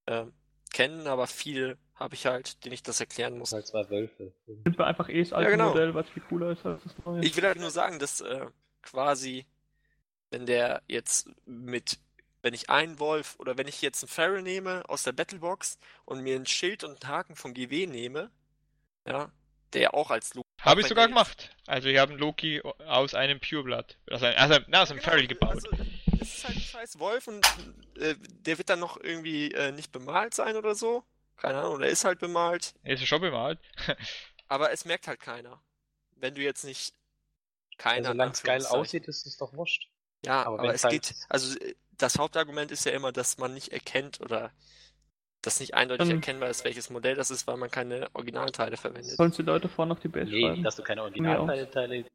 ähm, kennen, aber viele habe ich halt, denen ich das erklären muss. halt zwei Wölfe. Nimmt man einfach eh das alte genau. Modell, was viel cooler ist als das neue. Ich will halt nur sagen, dass äh, quasi, wenn der jetzt mit, wenn ich einen Wolf oder wenn ich jetzt einen Feral nehme aus der Battlebox und mir ein Schild und einen Haken von GW nehme, ja, der auch als Loop. Habe ich sogar gemacht. Also ich habe einen Loki aus einem Pureblood, also, also na, aus einem Genau, Feral gebaut. Also, es ist halt ein scheiß Wolf und äh, der wird dann noch irgendwie äh, nicht bemalt sein oder so. Keine Ahnung, der ist halt bemalt. Ist schon bemalt. Aber es merkt halt keiner. Wenn du jetzt nicht keiner. Also, solange es geil aussieht, ist es doch wurscht. Ja, Aber aber, es halt- geht, also äh, das Hauptargument ist ja immer, dass man nicht erkennt oder dass nicht eindeutig Ähm. erkennbar ist, welches Modell das ist, weil man keine Originalteile verwendet. Sollen die Leute vorne auf die Base Nee, schreiben? dass du keine Originalteile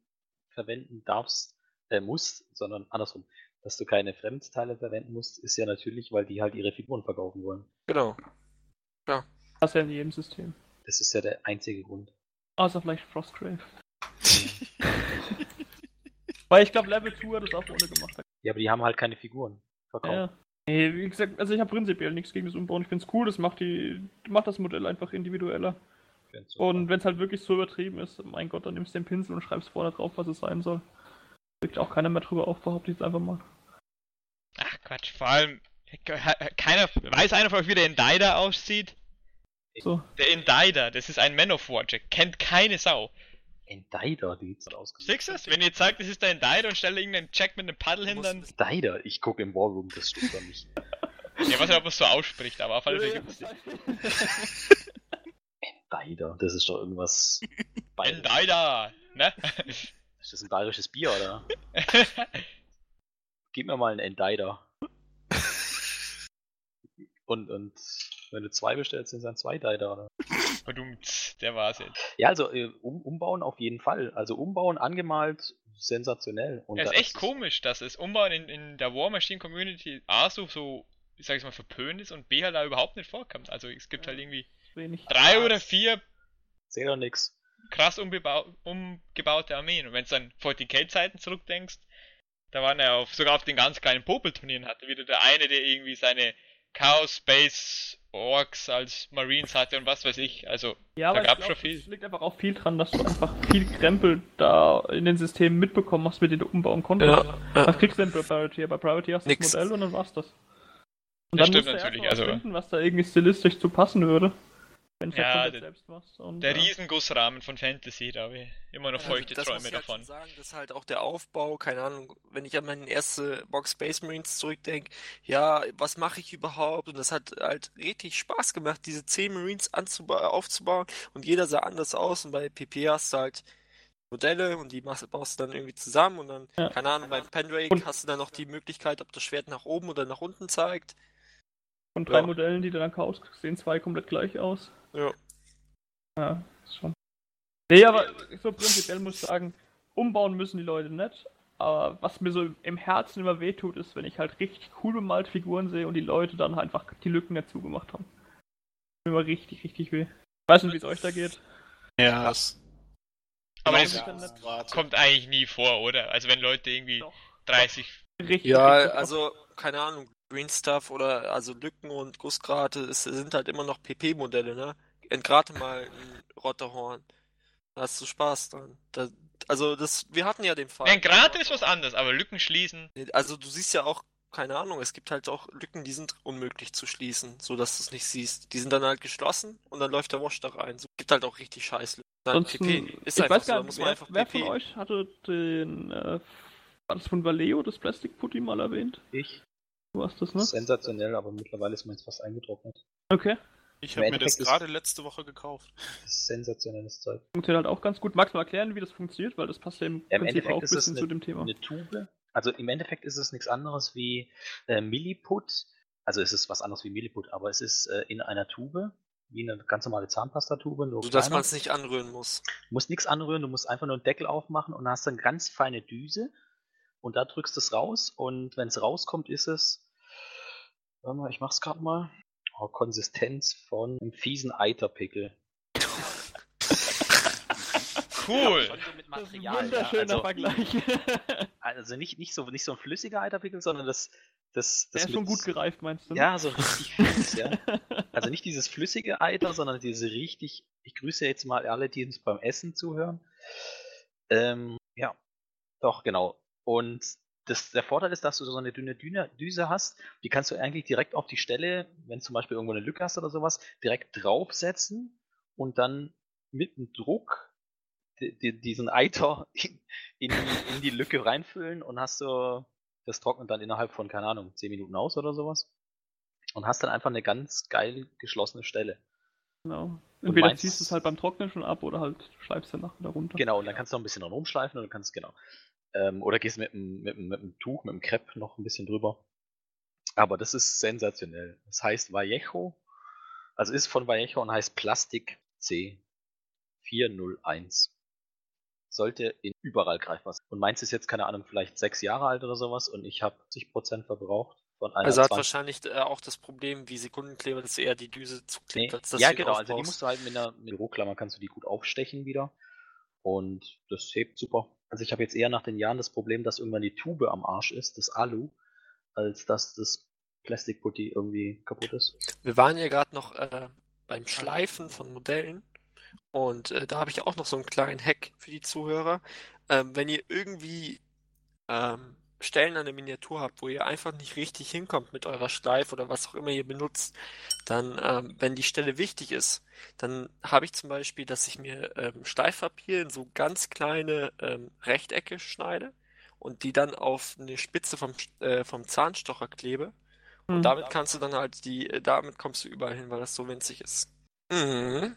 verwenden darfst, äh, musst, sondern andersrum. Dass du keine Fremdteile verwenden musst, ist ja natürlich, weil die halt ihre Figuren verkaufen wollen. Genau. Das ist ja in jedem System. Das ist ja der einzige Grund. Außer vielleicht Frostgrave. Weil ich glaube, Level 2 hat das auch ohne gemacht. Ja, aber die haben halt keine Figuren verkauft. Ja. Nee, wie gesagt, also ich habe prinzipiell nichts gegen das Umbauen. Ich finde es cool, das macht, die, macht das Modell einfach individueller. Und wenn es halt wirklich so übertrieben ist, mein Gott, dann nimmst du den Pinsel und schreibst vorne drauf, was es sein soll. Regt auch keiner mehr drüber auf, behaupte ich jetzt einfach mal. Ach Quatsch, vor allem, keiner, weiß einer von euch, wie der Indider aussieht? So. Der Indider, das ist ein Man of War kennt keine Sau. Indider, die sieht aus. Siehst du es? Wenn ihr sagt, das ist der Indider und stelle irgendeinen Jack mit einem Paddel hin, dann. Indider, ich gucke im Warroom, das stimmt doch nicht. Ich weiß nicht, ob man es so ausspricht, aber auf alle Fälle gibt es die. Indider, das ist doch irgendwas. Indider, ne? Ist das ein bayerisches Bier, oder? Gib mir mal einen Indider. Und, und wenn du zwei bestellst, sind es dann zwei Dider, oder? Verdummt, der jetzt. Ja, also äh, um, umbauen auf jeden Fall. Also umbauen, angemalt, sensationell. Und Ja, ist echt komisch, dass das Umbauen in, in der War Machine Community A so, so, ich sag ich mal, verpönt ist und B halt da überhaupt nicht vorkommt. Also es gibt halt irgendwie Wenig. drei oder vier Seht doch nix. krass umgebaute Armeen. Und wenn du an 40k-Zeiten zurückdenkst, da waren ja auf, sogar auf den ganz kleinen Popelturnieren hatte wieder der eine, der irgendwie seine Chaos Space Orks als Marines hatte und was weiß ich. Also, Ja, Da ich glaub, schon viel. Es liegt einfach auch viel dran, dass du einfach viel Krempel da in den Systemen mitbekommen hast, mit denen du umbauen konntest. Was kriegst du denn bei Priority? Bei Priority hast du das Modell und dann warst das. Und Das dann stimmt musst du natürlich, erst mal was also- finden, was da irgendwie stilistisch zu passen würde. Wenn Ja, ja, der- selbst machst. Und, Der äh, Riesengussrahmen von Fantasy, da habe ich immer noch Ja, feuchte das muss Träume ich halt davon. sagen, dass halt auch der Aufbau, keine Ahnung, wenn ich an meine erste Box Space Marines zurückdenke, ja, was mache ich überhaupt? Und das hat halt richtig Spaß gemacht, diese 10 Marines aufzubauen und jeder sah anders aus und bei PP hast du halt Modelle und die machst, baust du dann irgendwie zusammen und dann, Ja. keine Ahnung, beim Pendrake Und- hast du dann noch die Möglichkeit, ob das Schwert nach oben oder nach unten zeigt. Von drei Ja. Modellen, die du dann kaufst, sehen zwei komplett gleich aus. Ja. Ja, ist schon. Nee, aber so prinzipiell muss ich sagen, umbauen müssen die Leute nicht. Aber was mir so im Herzen immer wehtut, ist, wenn ich halt richtig cool bemalte Figuren sehe und die Leute dann einfach die Lücken nicht zugemacht haben. Mir immer richtig, richtig weh. Ich weiß nicht, wie es euch da geht. Ja, das Aber nicht. kommt eigentlich nie vor, oder? Also wenn Leute irgendwie Doch. 30. Richtig, Ja, richtig also, keine Ahnung, Green Stuff oder also Lücken und Gussgrate es sind halt immer noch PP-Modelle, ne? Entgrate mal ein Rotterhorn. Da hast du Spaß dran. Da, also das, wir hatten ja den Fall. Nein, gerade ist was anderes, aber Lücken schließen. Also du siehst ja auch, keine Ahnung, es gibt halt auch Lücken, die sind unmöglich zu schließen, so dass du es nicht siehst. Die sind dann halt geschlossen und dann läuft der Wash da rein. So, gibt halt auch richtig Scheiße. Dann Ansonsten, PP. Ist ich einfach weiß so, da gar muss nicht, man wer, einfach wer PP. von euch hatte den, äh, war das von Valeo, das Plastic Putty mal erwähnt? Ich. Du hast das, ne? Sensationell, aber mittlerweile ist meins fast eingetrocknet. Okay. ich habe mir das gerade letzte Woche gekauft. Sensationelles Zeug. Funktioniert halt auch ganz gut. Magst du mal erklären, wie das funktioniert? Weil das passt ja im Ja, Im Prinzip auch Endeffekt ein ist es bisschen eine, zu dem Thema. eine Tube. Also im Endeffekt ist es nichts anderes wie äh, Milliput. Also es ist was anderes wie Milliput, aber es ist äh, in einer Tube, wie eine ganz normale Zahnpastatube, nur So dass man es nicht anrühren muss. Du musst nichts anrühren, du musst einfach nur einen Deckel aufmachen und hast dann ganz feine Düse und da drückst du es raus und wenn es rauskommt, ist es, warte mal, ich mach's gerade mal, oh, Konsistenz von einem fiesen Eiterpickel. Cool. Material, wunderschöner ja. Vergleich. Also, also nicht, nicht, so, nicht so ein flüssiger Eiterpickel, sondern das, das, Der das ist schon gut gereift, meinst du? Ja, so richtig fies, ja. Also nicht dieses flüssige Eiter, sondern diese richtig, ich grüße jetzt mal alle, die uns beim Essen zuhören. Ähm, ja, doch, genau. Und das, der Vorteil ist, dass du so eine dünne Düse hast, die kannst du eigentlich direkt auf die Stelle, wenn zum Beispiel irgendwo eine Lücke hast oder sowas, direkt draufsetzen und dann mit dem Druck di- di- diesen Eiter in, in, die, in die Lücke reinfüllen und hast so, das trocknet dann innerhalb von, keine Ahnung, 10 Minuten aus oder sowas. Und hast dann einfach eine ganz geil geschlossene Stelle. Genau. Entweder meinst- ziehst du es halt beim Trocknen schon ab oder halt schleifst du nachher runter. Genau, und dann kannst du noch ein bisschen dran rumschleifen oder kannst, genau. Ähm, oder gehst mit einem mit, dem- mit dem Tuch, mit dem Crepe noch ein bisschen drüber. Aber das ist sensationell. Das heißt Vallejo, also ist von Vallejo und heißt Plastik C 401. Sollte in überall greifbar sein. Und meins ist jetzt, keine Ahnung, vielleicht sechs Jahre alt oder sowas und ich habe 70% verbraucht von einer Also hat 20 wahrscheinlich äh, auch das Problem wie Sekundenkleber, dass eher die Düse zuklebt, Nee. als dass Ja, genau. Also die aufbaust. musst du halt mit einer mit Büroklammer kannst du die gut aufstechen wieder. Und das hebt super. Also ich habe jetzt eher nach den Jahren das Problem, dass irgendwann die Tube am Arsch ist, das Alu, als dass das Plastikputty irgendwie kaputt ist. Wir waren ja gerade noch äh, beim Schleifen von Modellen und äh, da habe ich auch noch so einen kleinen Hack für die Zuhörer. Ähm, wenn ihr irgendwie ähm, Stellen an der Miniatur habt, wo ihr einfach nicht richtig hinkommt mit eurer Schleife oder was auch immer ihr benutzt, dann, ähm, wenn die Stelle wichtig ist, dann habe ich zum Beispiel, dass ich mir ähm, Schleifpapier in so ganz kleine ähm, Rechtecke schneide und die dann auf eine Spitze vom, äh, vom Zahnstocher klebe. Und Hm. damit kannst du dann halt die, äh, damit kommst du überall hin, weil das so winzig ist. Mhm.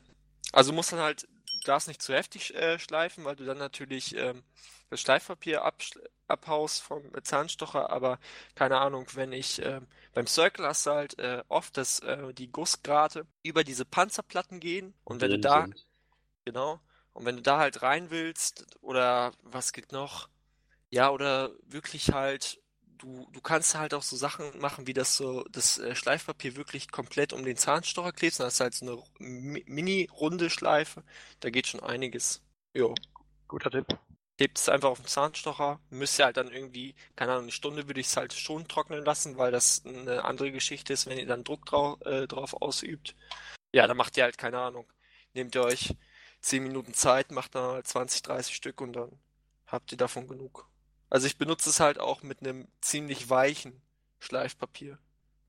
Also du musst dann halt, darfst nicht zu heftig äh, schleifen, weil du dann natürlich ähm, das Schleifpapier absch- abhaust vom äh, Zahnstocher, aber keine Ahnung, wenn ich ähm, beim Circle hast du halt äh, oft, dass äh, die Gussgrate über diese Panzerplatten gehen und wenn du drin da, sind. genau, und wenn du da halt rein willst oder was geht noch, ja, oder wirklich halt du, du kannst halt auch so Sachen machen, wie das so, das äh, Schleifpapier wirklich komplett um den Zahnstocher klebst. Dann hast du halt so eine Mi- mini-runde Schleife. Da geht schon einiges. Jo. Guter Tipp. Klebt es einfach auf den Zahnstocher. Müsst ihr halt dann irgendwie, keine Ahnung, eine Stunde würde ich es halt schon trocknen lassen, weil das eine andere Geschichte ist, wenn ihr dann Druck drau äh, drauf ausübt. Ja, dann macht ihr halt, keine Ahnung. Nehmt ihr euch 10 Minuten Zeit, macht dann halt 20, 30 Stück und dann habt ihr davon genug. Also ich benutze es halt auch mit einem ziemlich weichen Schleifpapier,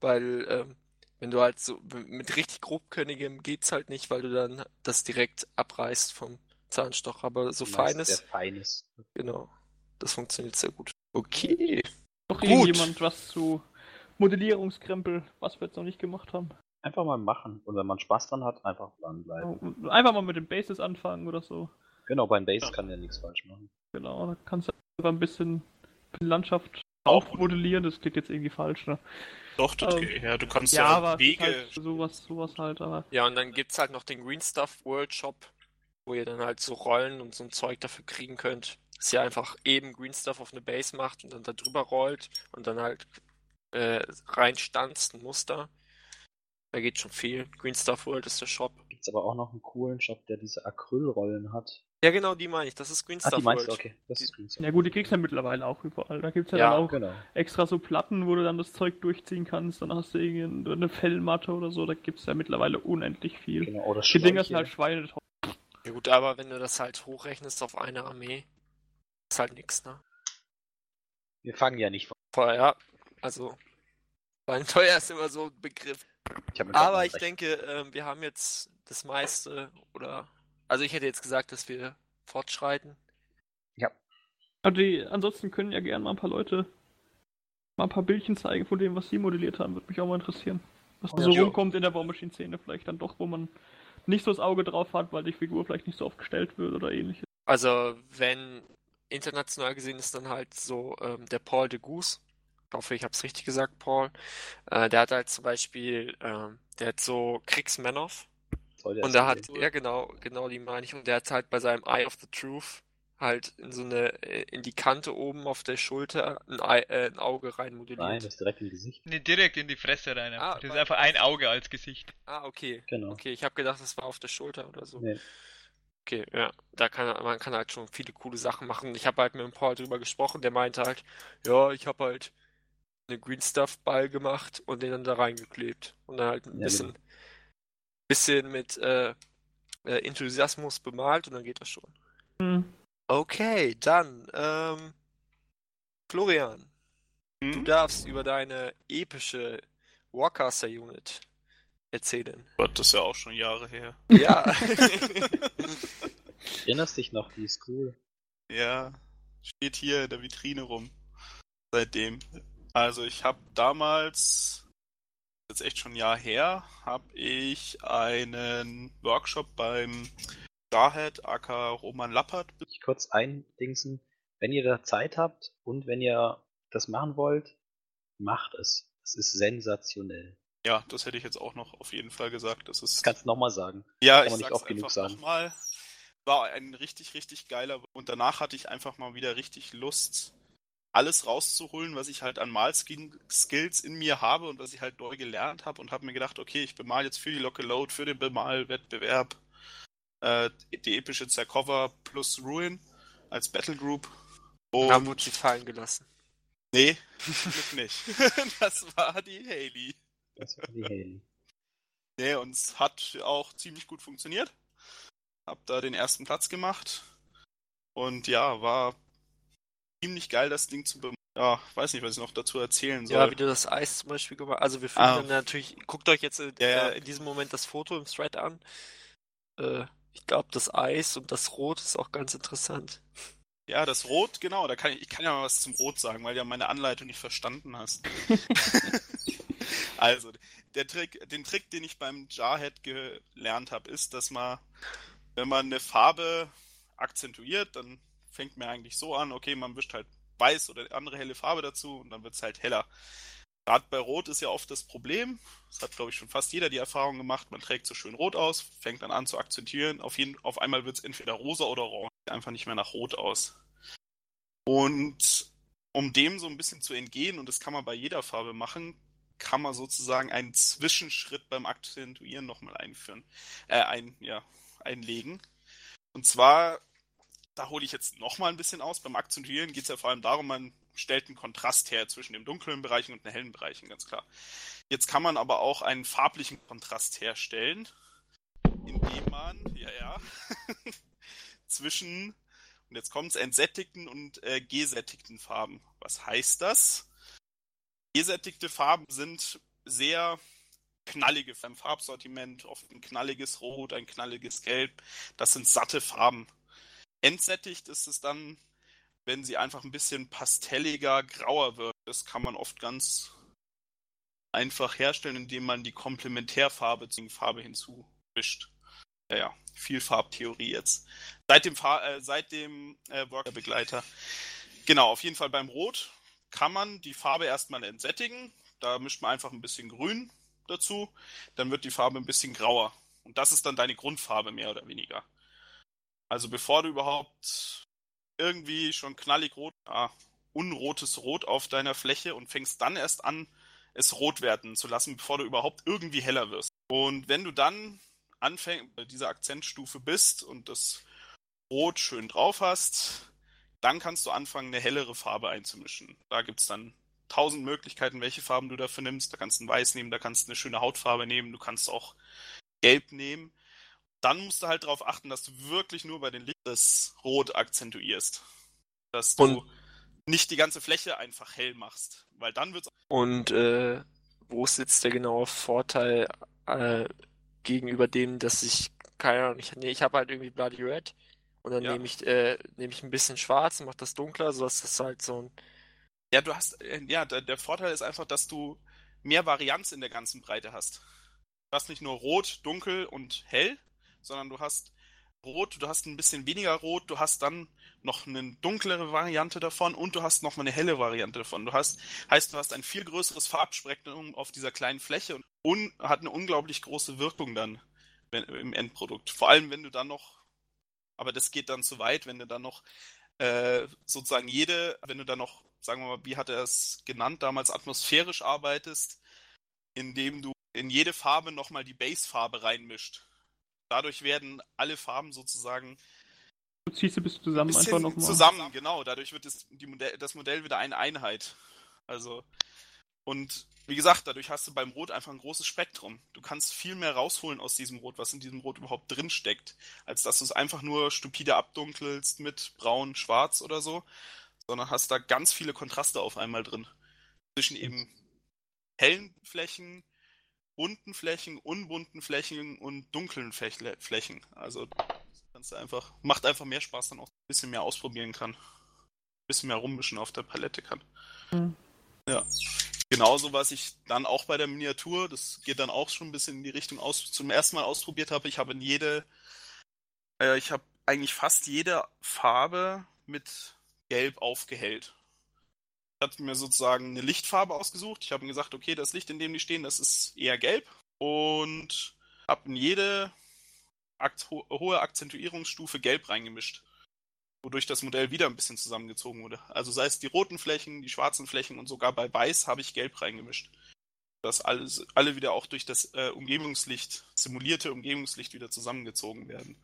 weil ähm, Wenn du halt so mit richtig grobkörnigem geht's halt nicht, weil du dann das direkt abreißt vom Zahnstocher, aber so feines, Sehr feines. genau, das funktioniert sehr gut. Okay. Doch Gut. irgendjemand was zu Modellierungskrempel, was wir jetzt noch nicht gemacht haben. Einfach mal machen. Und wenn man Spaß dran hat, einfach dranbleiben. Einfach mal mit den Bases anfangen oder so. Genau, beim Base Ja. kann ja nichts falsch machen. Genau, da kannst du einfach ein bisschen Landschaft Auch aufmodellieren. Das klingt jetzt irgendwie falsch, ne? Doch, das Ähm, geht. Ja, du kannst Ja, ja, Wege. halt sowas, sowas halt, aber Ja, und dann gibt's halt noch den Green Stuff World Shop, wo ihr dann halt so Rollen und so ein Zeug dafür kriegen könnt. Dass ihr einfach eben Green Stuff auf eine Base macht und dann da drüber rollt und dann halt äh, reinstanzt, ein Muster. Da geht schon viel. Green Stuff World ist der Shop. Gibt's aber auch noch einen coolen Shop, der diese Acrylrollen hat. Ja, genau, die meine ich. Das ist Green Ah, Stuff die meinst World. du, okay. Das ist Green ja gut, die kriegst du ja mittlerweile auch überall. Da gibt's ja, Ja, dann auch Genau. extra so Platten, wo du dann das Zeug durchziehen kannst. Dann hast du irgendwie eine Fellmatte oder so. Da gibt's ja mittlerweile unendlich viel. genau. Oder Die Dinger sind halt schweineteuer. Ja gut, aber wenn du das halt hochrechnest auf eine Armee, ist halt nix, ne? Wir fangen ja nicht von. Vorher, ja. Also, Schweineteuer ist immer so ein Begriff. Ich Aber ich recht. denke, ähm, wir haben jetzt das meiste, oder, also ich hätte jetzt gesagt, dass wir fortschreiten. Also die, ansonsten können ja gerne mal ein paar Leute mal ein paar Bildchen zeigen von dem, was sie modelliert haben. Würde mich auch mal interessieren. Was da Ja. so Jo. rumkommt in der War Machine Szene vielleicht dann doch, wo man nicht so das Auge drauf hat, weil die Figur vielleicht nicht so oft gestellt wird oder ähnliches. Also, wenn international gesehen ist dann halt so ähm, der Paul de Goose. Ich hoffe, ich habe es richtig gesagt, Paul. Äh, der hat halt zum Beispiel, ähm, der hat so der Und der hat, ja genau, genau die meine ich. Und der hat halt bei seinem Eye of the Truth halt in so eine, äh, in die Kante oben auf der Schulter ein, Ei, äh, ein Auge rein modelliert. Nein, das ist direkt im Gesicht. Nee, direkt in die Fresse rein. Ah, das ist einfach ein Auge als Gesicht. Ah, okay. Genau. Okay, ich habe gedacht, das war auf der Schulter oder so. Nee. Okay, ja, da kann man kann halt schon viele coole Sachen machen. Ich habe halt mit dem Paul drüber gesprochen, der meinte halt, ja, ich habe halt einen Green Stuff Ball gemacht und den dann da reingeklebt und dann halt ein Ja, bisschen, genau. bisschen mit äh, äh, Enthusiasmus bemalt und dann geht das schon. Hm. Okay, dann ähm, Florian, du Hm? darfst über deine epische Warcaster Unit erzählen. Gott, das ist ja auch schon Jahre her. Ja. Erinnerst dich noch, die ist cool. Ja, steht hier in der Vitrine rum. Seitdem. Also ich habe damals, jetzt echt schon ein Jahr her, habe ich einen Workshop beim Starhead aka Roman Lappert. Ich kurz eindingsen. Wenn ihr da Zeit habt und wenn ihr das machen wollt, macht es. Das ist sensationell. Ja, das hätte ich jetzt auch noch auf jeden Fall gesagt. Das ist kannst du nochmal sagen. Ja, Kann ich nicht sag's oft genug einfach sagen. nochmal. War ein richtig, richtig geiler. Und danach hatte ich einfach mal wieder richtig Lust, alles rauszuholen, was ich halt an Malskills in mir habe und was ich halt neu gelernt habe und habe mir gedacht, okay, ich bemal jetzt für die Locke Load, für den Bemalwettbewerb äh, die epische Zercover plus Ruin als Battle Group. Und Haben wurde sie fallen gelassen. nee, nicht. das war die Haley. Das war die Haley. Nee, und es hat auch ziemlich gut funktioniert. Hab da den ersten Platz gemacht. Und ja, war ziemlich geil, das Ding zu bem Ja, weiß nicht, was ich noch dazu erzählen soll. Ja, wie du das Eis zum Beispiel gemacht Also wir finden Ah. dann natürlich, guckt euch jetzt äh, Ja, ja. in diesem Moment das Foto im Thread an. Äh, ich glaube, das Eis und das Rot ist auch ganz interessant. Ja, das Rot, genau, da kann ich, ich kann ja mal was zum Rot sagen, weil du ja meine Anleitung nicht verstanden hast. also, der Trick, den Trick, den ich beim Jarhead gelernt habe, ist, dass man, wenn man eine Farbe akzentuiert, dann fängt man eigentlich so an, okay, man wischt halt weiß oder andere helle Farbe dazu und dann wird es halt heller. Gerade bei Rot ist ja oft das Problem, das hat glaube ich schon fast jeder die Erfahrung gemacht, man trägt so schön rot aus, fängt dann an zu akzentuieren, auf, jeden, auf einmal wird es entweder rosa oder orange, sieht einfach nicht mehr nach rot aus. Und um dem so ein bisschen zu entgehen, und das kann man bei jeder Farbe machen, kann man sozusagen einen Zwischenschritt beim Akzentuieren nochmal einführen, äh, ein, ja, einlegen. Und zwar, da hole ich jetzt nochmal ein bisschen aus. Beim Akzentuieren geht es ja vor allem darum, man stellt einen Kontrast her zwischen dem dunklen Bereichen und den hellen Bereichen, ganz klar. Jetzt kann man aber auch einen farblichen Kontrast herstellen, indem man, ja, ja, zwischen, und jetzt kommt's, entsättigten und äh, gesättigten Farben. Was heißt das? Gesättigte Farben sind sehr knallige im Farbsortiment, oft ein knalliges Rot, ein knalliges Gelb. Das sind satte Farben. Entsättigt ist es dann, wenn sie einfach ein bisschen pastelliger, grauer wird. Das kann man oft ganz einfach herstellen, indem man die Komplementärfarbe zur Farbe hinzumischt. Ja, ja, viel Farbtheorie jetzt. Seit dem, Fa äh, seit dem äh, Worker-Begleiter. Genau, auf jeden Fall beim Rot kann man die Farbe erstmal entsättigen. Da mischt man einfach ein bisschen Grün dazu. Dann wird die Farbe ein bisschen grauer. Und das ist dann deine Grundfarbe mehr oder weniger. Also bevor du überhaupt irgendwie schon knallig rot, ah, unrotes Rot auf deiner Fläche und fängst dann erst an, es rot werden zu lassen, bevor du überhaupt irgendwie heller wirst. Und wenn du dann anfängst, bei dieser Akzentstufe bist und das Rot schön drauf hast, dann kannst du anfangen, eine hellere Farbe einzumischen. Da gibt es dann tausend Möglichkeiten, welche Farben du dafür nimmst. Da kannst du ein Weiß nehmen, da kannst du eine schöne Hautfarbe nehmen, du kannst auch Gelb nehmen. Dann musst du halt darauf achten, dass du wirklich nur bei den Licht das Rot akzentuierst. Dass du und nicht die ganze Fläche einfach hell machst, weil dann wird's. Und äh, wo sitzt der genaue Vorteil äh, gegenüber dem, dass ich keine Ahnung, ich, nee, ich habe halt irgendwie Bloody Red und dann ja. nehme ich äh, nehme ich ein bisschen Schwarz und mache das dunkler, sodass das halt so ein ja, du hast äh, ja der, der Vorteil ist einfach, dass du mehr Varianz in der ganzen Breite hast. Du hast nicht nur rot, dunkel und hell, sondern du hast Rot, du hast ein bisschen weniger Rot, du hast dann noch eine dunklere Variante davon und du hast noch mal eine helle Variante davon. Du hast, heißt, du hast ein viel größeres Farbspektrum auf dieser kleinen Fläche und un, hat eine unglaublich große Wirkung dann wenn, im Endprodukt. Vor allem, wenn du dann noch, aber das geht dann zu weit, wenn du dann noch äh, sozusagen jede, wenn du dann noch, sagen wir mal, wie hat er es genannt, damals atmosphärisch arbeitest, indem du in jede Farbe nochmal die Base-Farbe reinmischt dadurch werden alle Farben sozusagen. Du ziehst sie bis zusammen ein einfach nochmal. Zusammen, genau. Dadurch wird das, Modell, das Modell wieder eine Einheit. Also. Und wie gesagt, dadurch hast du beim Rot einfach ein großes Spektrum. Du kannst viel mehr rausholen aus diesem Rot, was in diesem Rot überhaupt drin steckt, als dass du es einfach nur stupide abdunkelst mit Braun, Schwarz oder so, sondern hast da ganz viele Kontraste auf einmal drin. Zwischen eben hellen Flächen, bunten Flächen, unbunten Flächen und dunklen Flächen. Also kannst du einfach, macht einfach mehr Spaß, dann auch ein bisschen mehr ausprobieren kann. Ein bisschen mehr rummischen auf der Palette kann. Mhm. Ja. Genauso, was ich dann auch bei der Miniatur, das geht dann auch schon ein bisschen in die Richtung aus, zum ersten Mal ausprobiert habe. Ich habe in jede, äh, ich habe eigentlich fast jede Farbe mit Gelb aufgehellt hat mir sozusagen eine Lichtfarbe ausgesucht. Ich habe ihm gesagt, okay, das Licht, in dem die stehen, das ist eher gelb. Und habe in jede ho hohe Akzentuierungsstufe gelb reingemischt. Wodurch das Modell wieder ein bisschen zusammengezogen wurde. Also sei es die roten Flächen, die schwarzen Flächen und sogar bei weiß habe ich gelb reingemischt. Dass alles, alle wieder auch durch das äh, Umgebungslicht, simulierte Umgebungslicht wieder zusammengezogen werden.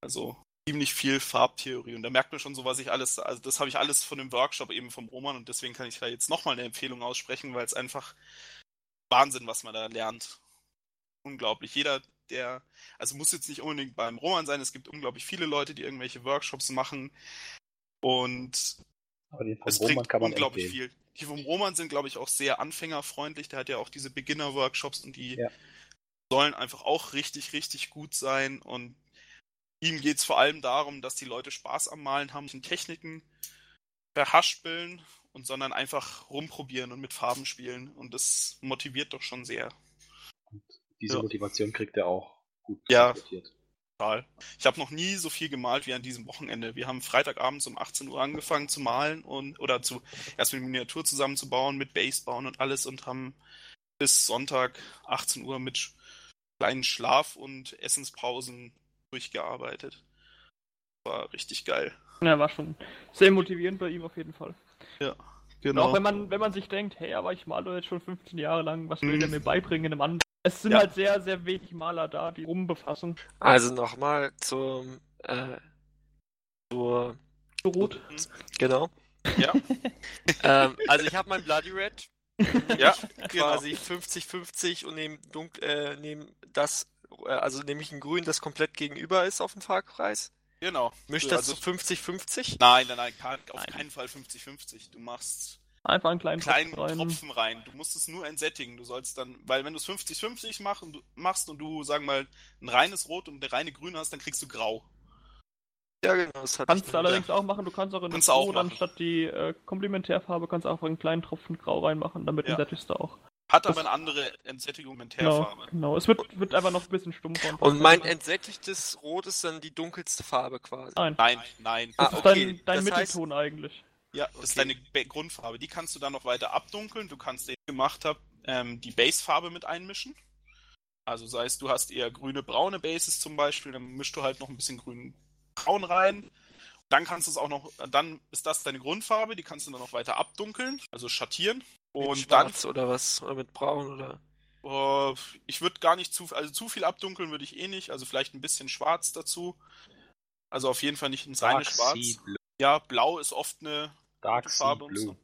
Also ziemlich viel Farbtheorie und da merkt man schon so, was ich alles, also das habe ich alles von dem Workshop eben vom Roman und deswegen kann ich da jetzt nochmal eine Empfehlung aussprechen, weil es einfach Wahnsinn, was man da lernt. Unglaublich. Jeder, der, also muss jetzt nicht unbedingt beim Roman sein, es gibt unglaublich viele Leute, die irgendwelche Workshops machen und Aber die vom es Roman kann man unglaublich empfehlen. viel. Die vom Roman sind, glaube ich, auch sehr anfängerfreundlich. Der hat ja auch diese Beginner-Workshops und die ja. sollen einfach auch richtig, richtig gut sein und Ihm geht es vor allem darum, dass die Leute Spaß am Malen haben, nicht Techniken verhaspeln und sondern einfach rumprobieren und mit Farben spielen. Und das motiviert doch schon sehr. Und diese ja. Motivation kriegt er auch gut ja. Total. Ich habe noch nie so viel gemalt wie an diesem Wochenende. Wir haben Freitagabends um 18 Uhr angefangen zu malen und oder zu erst mit Miniatur zusammenzubauen, mit Base bauen und alles und haben bis Sonntag 18 Uhr mit kleinen Schlaf- und Essenspausen durchgearbeitet. War richtig geil. Ja, war schon sehr motivierend bei ihm auf jeden Fall. Ja, genau. Und auch wenn man, wenn man sich denkt, hey, aber ich male jetzt schon 15 Jahre lang, was will mhm. der mir beibringen in einem anderen? Es sind ja. halt sehr, sehr wenig Maler da, die rumbefassen. Also nochmal zum äh, zur Rot. Genau. Ja. ähm, also ich habe mein Bloody Red. ja, quasi 50-50 genau. und nehme äh, nehm das also nämlich ein Grün, das komplett gegenüber ist auf dem Fahrkreis. Genau. Mischt das also, zu 50-50? Nein, nein, nein, kann, auf nein. keinen Fall 50-50. Du machst Einfach einen kleinen kleinen Tropfen rein. Tropfen rein. Du musst es nur entsättigen. Du sollst dann, weil wenn du es 50-50 mach, machst und du, sagen wir mal, ein reines Rot und eine reine Grün hast, dann kriegst du Grau. Ja, genau, das hat Kannst du allerdings auch machen, du kannst auch in Kannst Rot anstatt die äh, Komplementärfarbe kannst du auch einen kleinen Tropfen Grau reinmachen, damit Ja. entsättigst du auch. Hat Das- aber eine andere Entsättigung mit Genau, Teerfarbe. genau. Es wird, wird einfach noch ein bisschen stumpfer. Und mein entsättigtes Rot ist dann die dunkelste Farbe quasi. Nein, Nein, nein. Ah, das ist okay, dein, dein das heißt- Mittelton eigentlich. Ja, das ist Okay. deine Ba- Grundfarbe. Die kannst du dann noch weiter abdunkeln. Du kannst, den ich gemacht habe, ähm, die Basefarbe mit einmischen. Also sei es, du hast eher grüne-braune Bases zum Beispiel, dann mischst du halt noch ein bisschen grün-braun rein. Dann kannst du es auch noch, dann ist das deine Grundfarbe, die kannst du dann noch weiter abdunkeln, also schattieren. Mit Und dann, schwarz oder was? Oder mit braun oder. äh, ich würde gar nicht zu, also zu viel abdunkeln würde ich eh nicht, also vielleicht ein bisschen schwarz dazu. Also auf jeden Fall nicht ins reine Dark Schwarz. Sea Blue. Ja, blau ist oft eine Dark Gute Sea Farbe, Blue.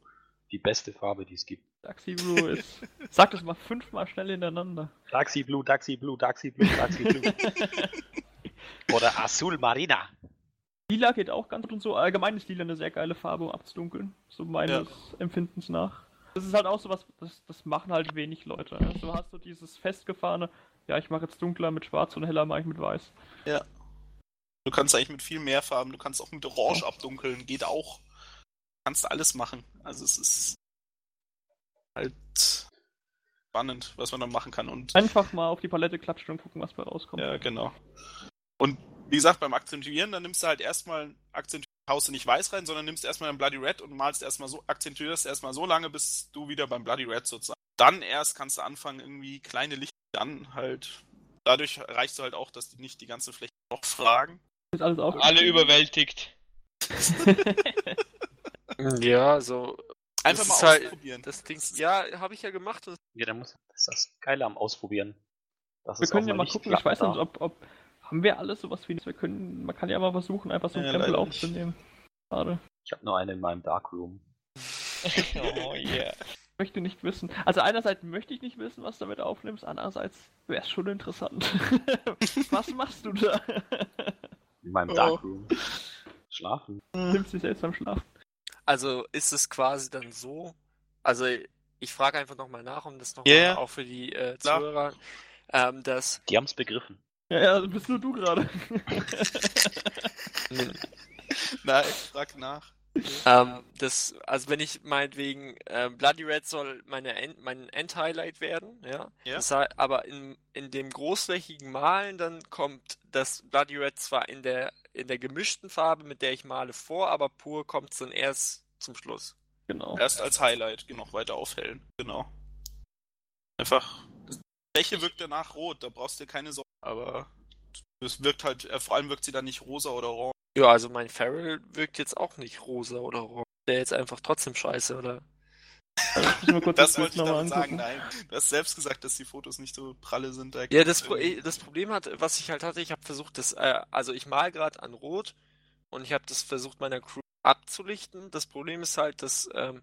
Die beste Farbe, die es gibt. Daxi Blue ist. Sag das mal fünfmal schnell hintereinander. Dark Sea Blue, Dark Sea Blue, Dark Sea Blue, Dark Sea Blue. Oder Azul Marina. Lila geht auch ganz gut und so. Allgemein ist Lila eine sehr geile Farbe, um abzudunkeln. So meines Empfindens nach. Das ist halt auch so was, das, das machen halt wenig Leute. Also du hast so dieses festgefahrene, ja, ich mache jetzt dunkler mit schwarz und heller mache ich mit weiß. Du kannst eigentlich mit viel mehr Farben, du kannst auch mit Orange abdunkeln, geht auch. Kannst alles machen. Also es ist halt spannend, was man dann machen kann. Und Einfach mal auf die Palette klatschen und gucken, was bei rauskommt. ja, genau. Und wie gesagt, beim Akzentuieren, dann nimmst du halt erstmal Akzentuieren, haust du nicht weiß rein, sondern nimmst erstmal ein Bloody Red und malst erstmal so, akzentuierst erstmal so lange, bis du wieder beim Bloody Red sozusagen. Dann erst kannst du anfangen, irgendwie kleine Lichter, dann halt. Dadurch reichst du halt auch, dass die nicht die ganze Fläche noch fragen. Ist alles auch Alle überwältigt. Ja, so. Einfach Das mal halt- ausprobieren. Das Ding, ja, habe ich ja gemacht. Ja, da muss, das ist das Geile am Ausprobieren. Dass Wir können ja mal gucken, ich weiß nicht, ob, ob haben wir alles sowas wie wir können, man kann ja mal versuchen, einfach so ein Ja, Tempel aufzunehmen. Schade. Ich habe nur eine in meinem Darkroom. oh yeah. Ich möchte nicht wissen. Also einerseits möchte ich nicht wissen, was du damit aufnimmst, andererseits wäre es schon interessant. was machst du da? In meinem Oh. Darkroom. Schlafen. Nimmst dich selbst am Schlafen. Also ist es quasi dann so, also ich frage einfach nochmal nach, um das nochmal ja. auch für die äh. Zuhörer, ähm, dass Die haben es begriffen. Ja, ja, bist nur du gerade. Nein, frag nach. ähm, das, also wenn ich meinetwegen äh, Bloody Red soll meine End, mein End-Highlight werden, ja. Ja. Das heißt, aber in, in dem großflächigen Malen dann kommt das Bloody Red zwar in der in der gemischten Farbe, mit der ich male, vor, aber pur kommt es dann erst zum Schluss. genau. Erst als Highlight noch weiter aufhellen. Genau. Einfach. Die Fläche wirkt danach rot, da brauchst du dir keine Sorgen. Aber es wirkt halt, äh, vor allem wirkt sie dann nicht rosa oder orange. Ja, also mein Farrell wirkt jetzt auch nicht rosa oder orange. Der jetzt einfach trotzdem scheiße, oder? Ich muss mal kurz Das Bild wollte ich noch mal damit sagen, angucken. nein. Du hast selbst gesagt, dass die Fotos nicht so pralle sind. Da Ja, das, Pro das Problem hat, was ich halt hatte, ich habe versucht, das, äh, also ich mal gerade an Rot und ich habe das versucht, meiner Crew abzulichten. Das Problem ist halt, dass ähm,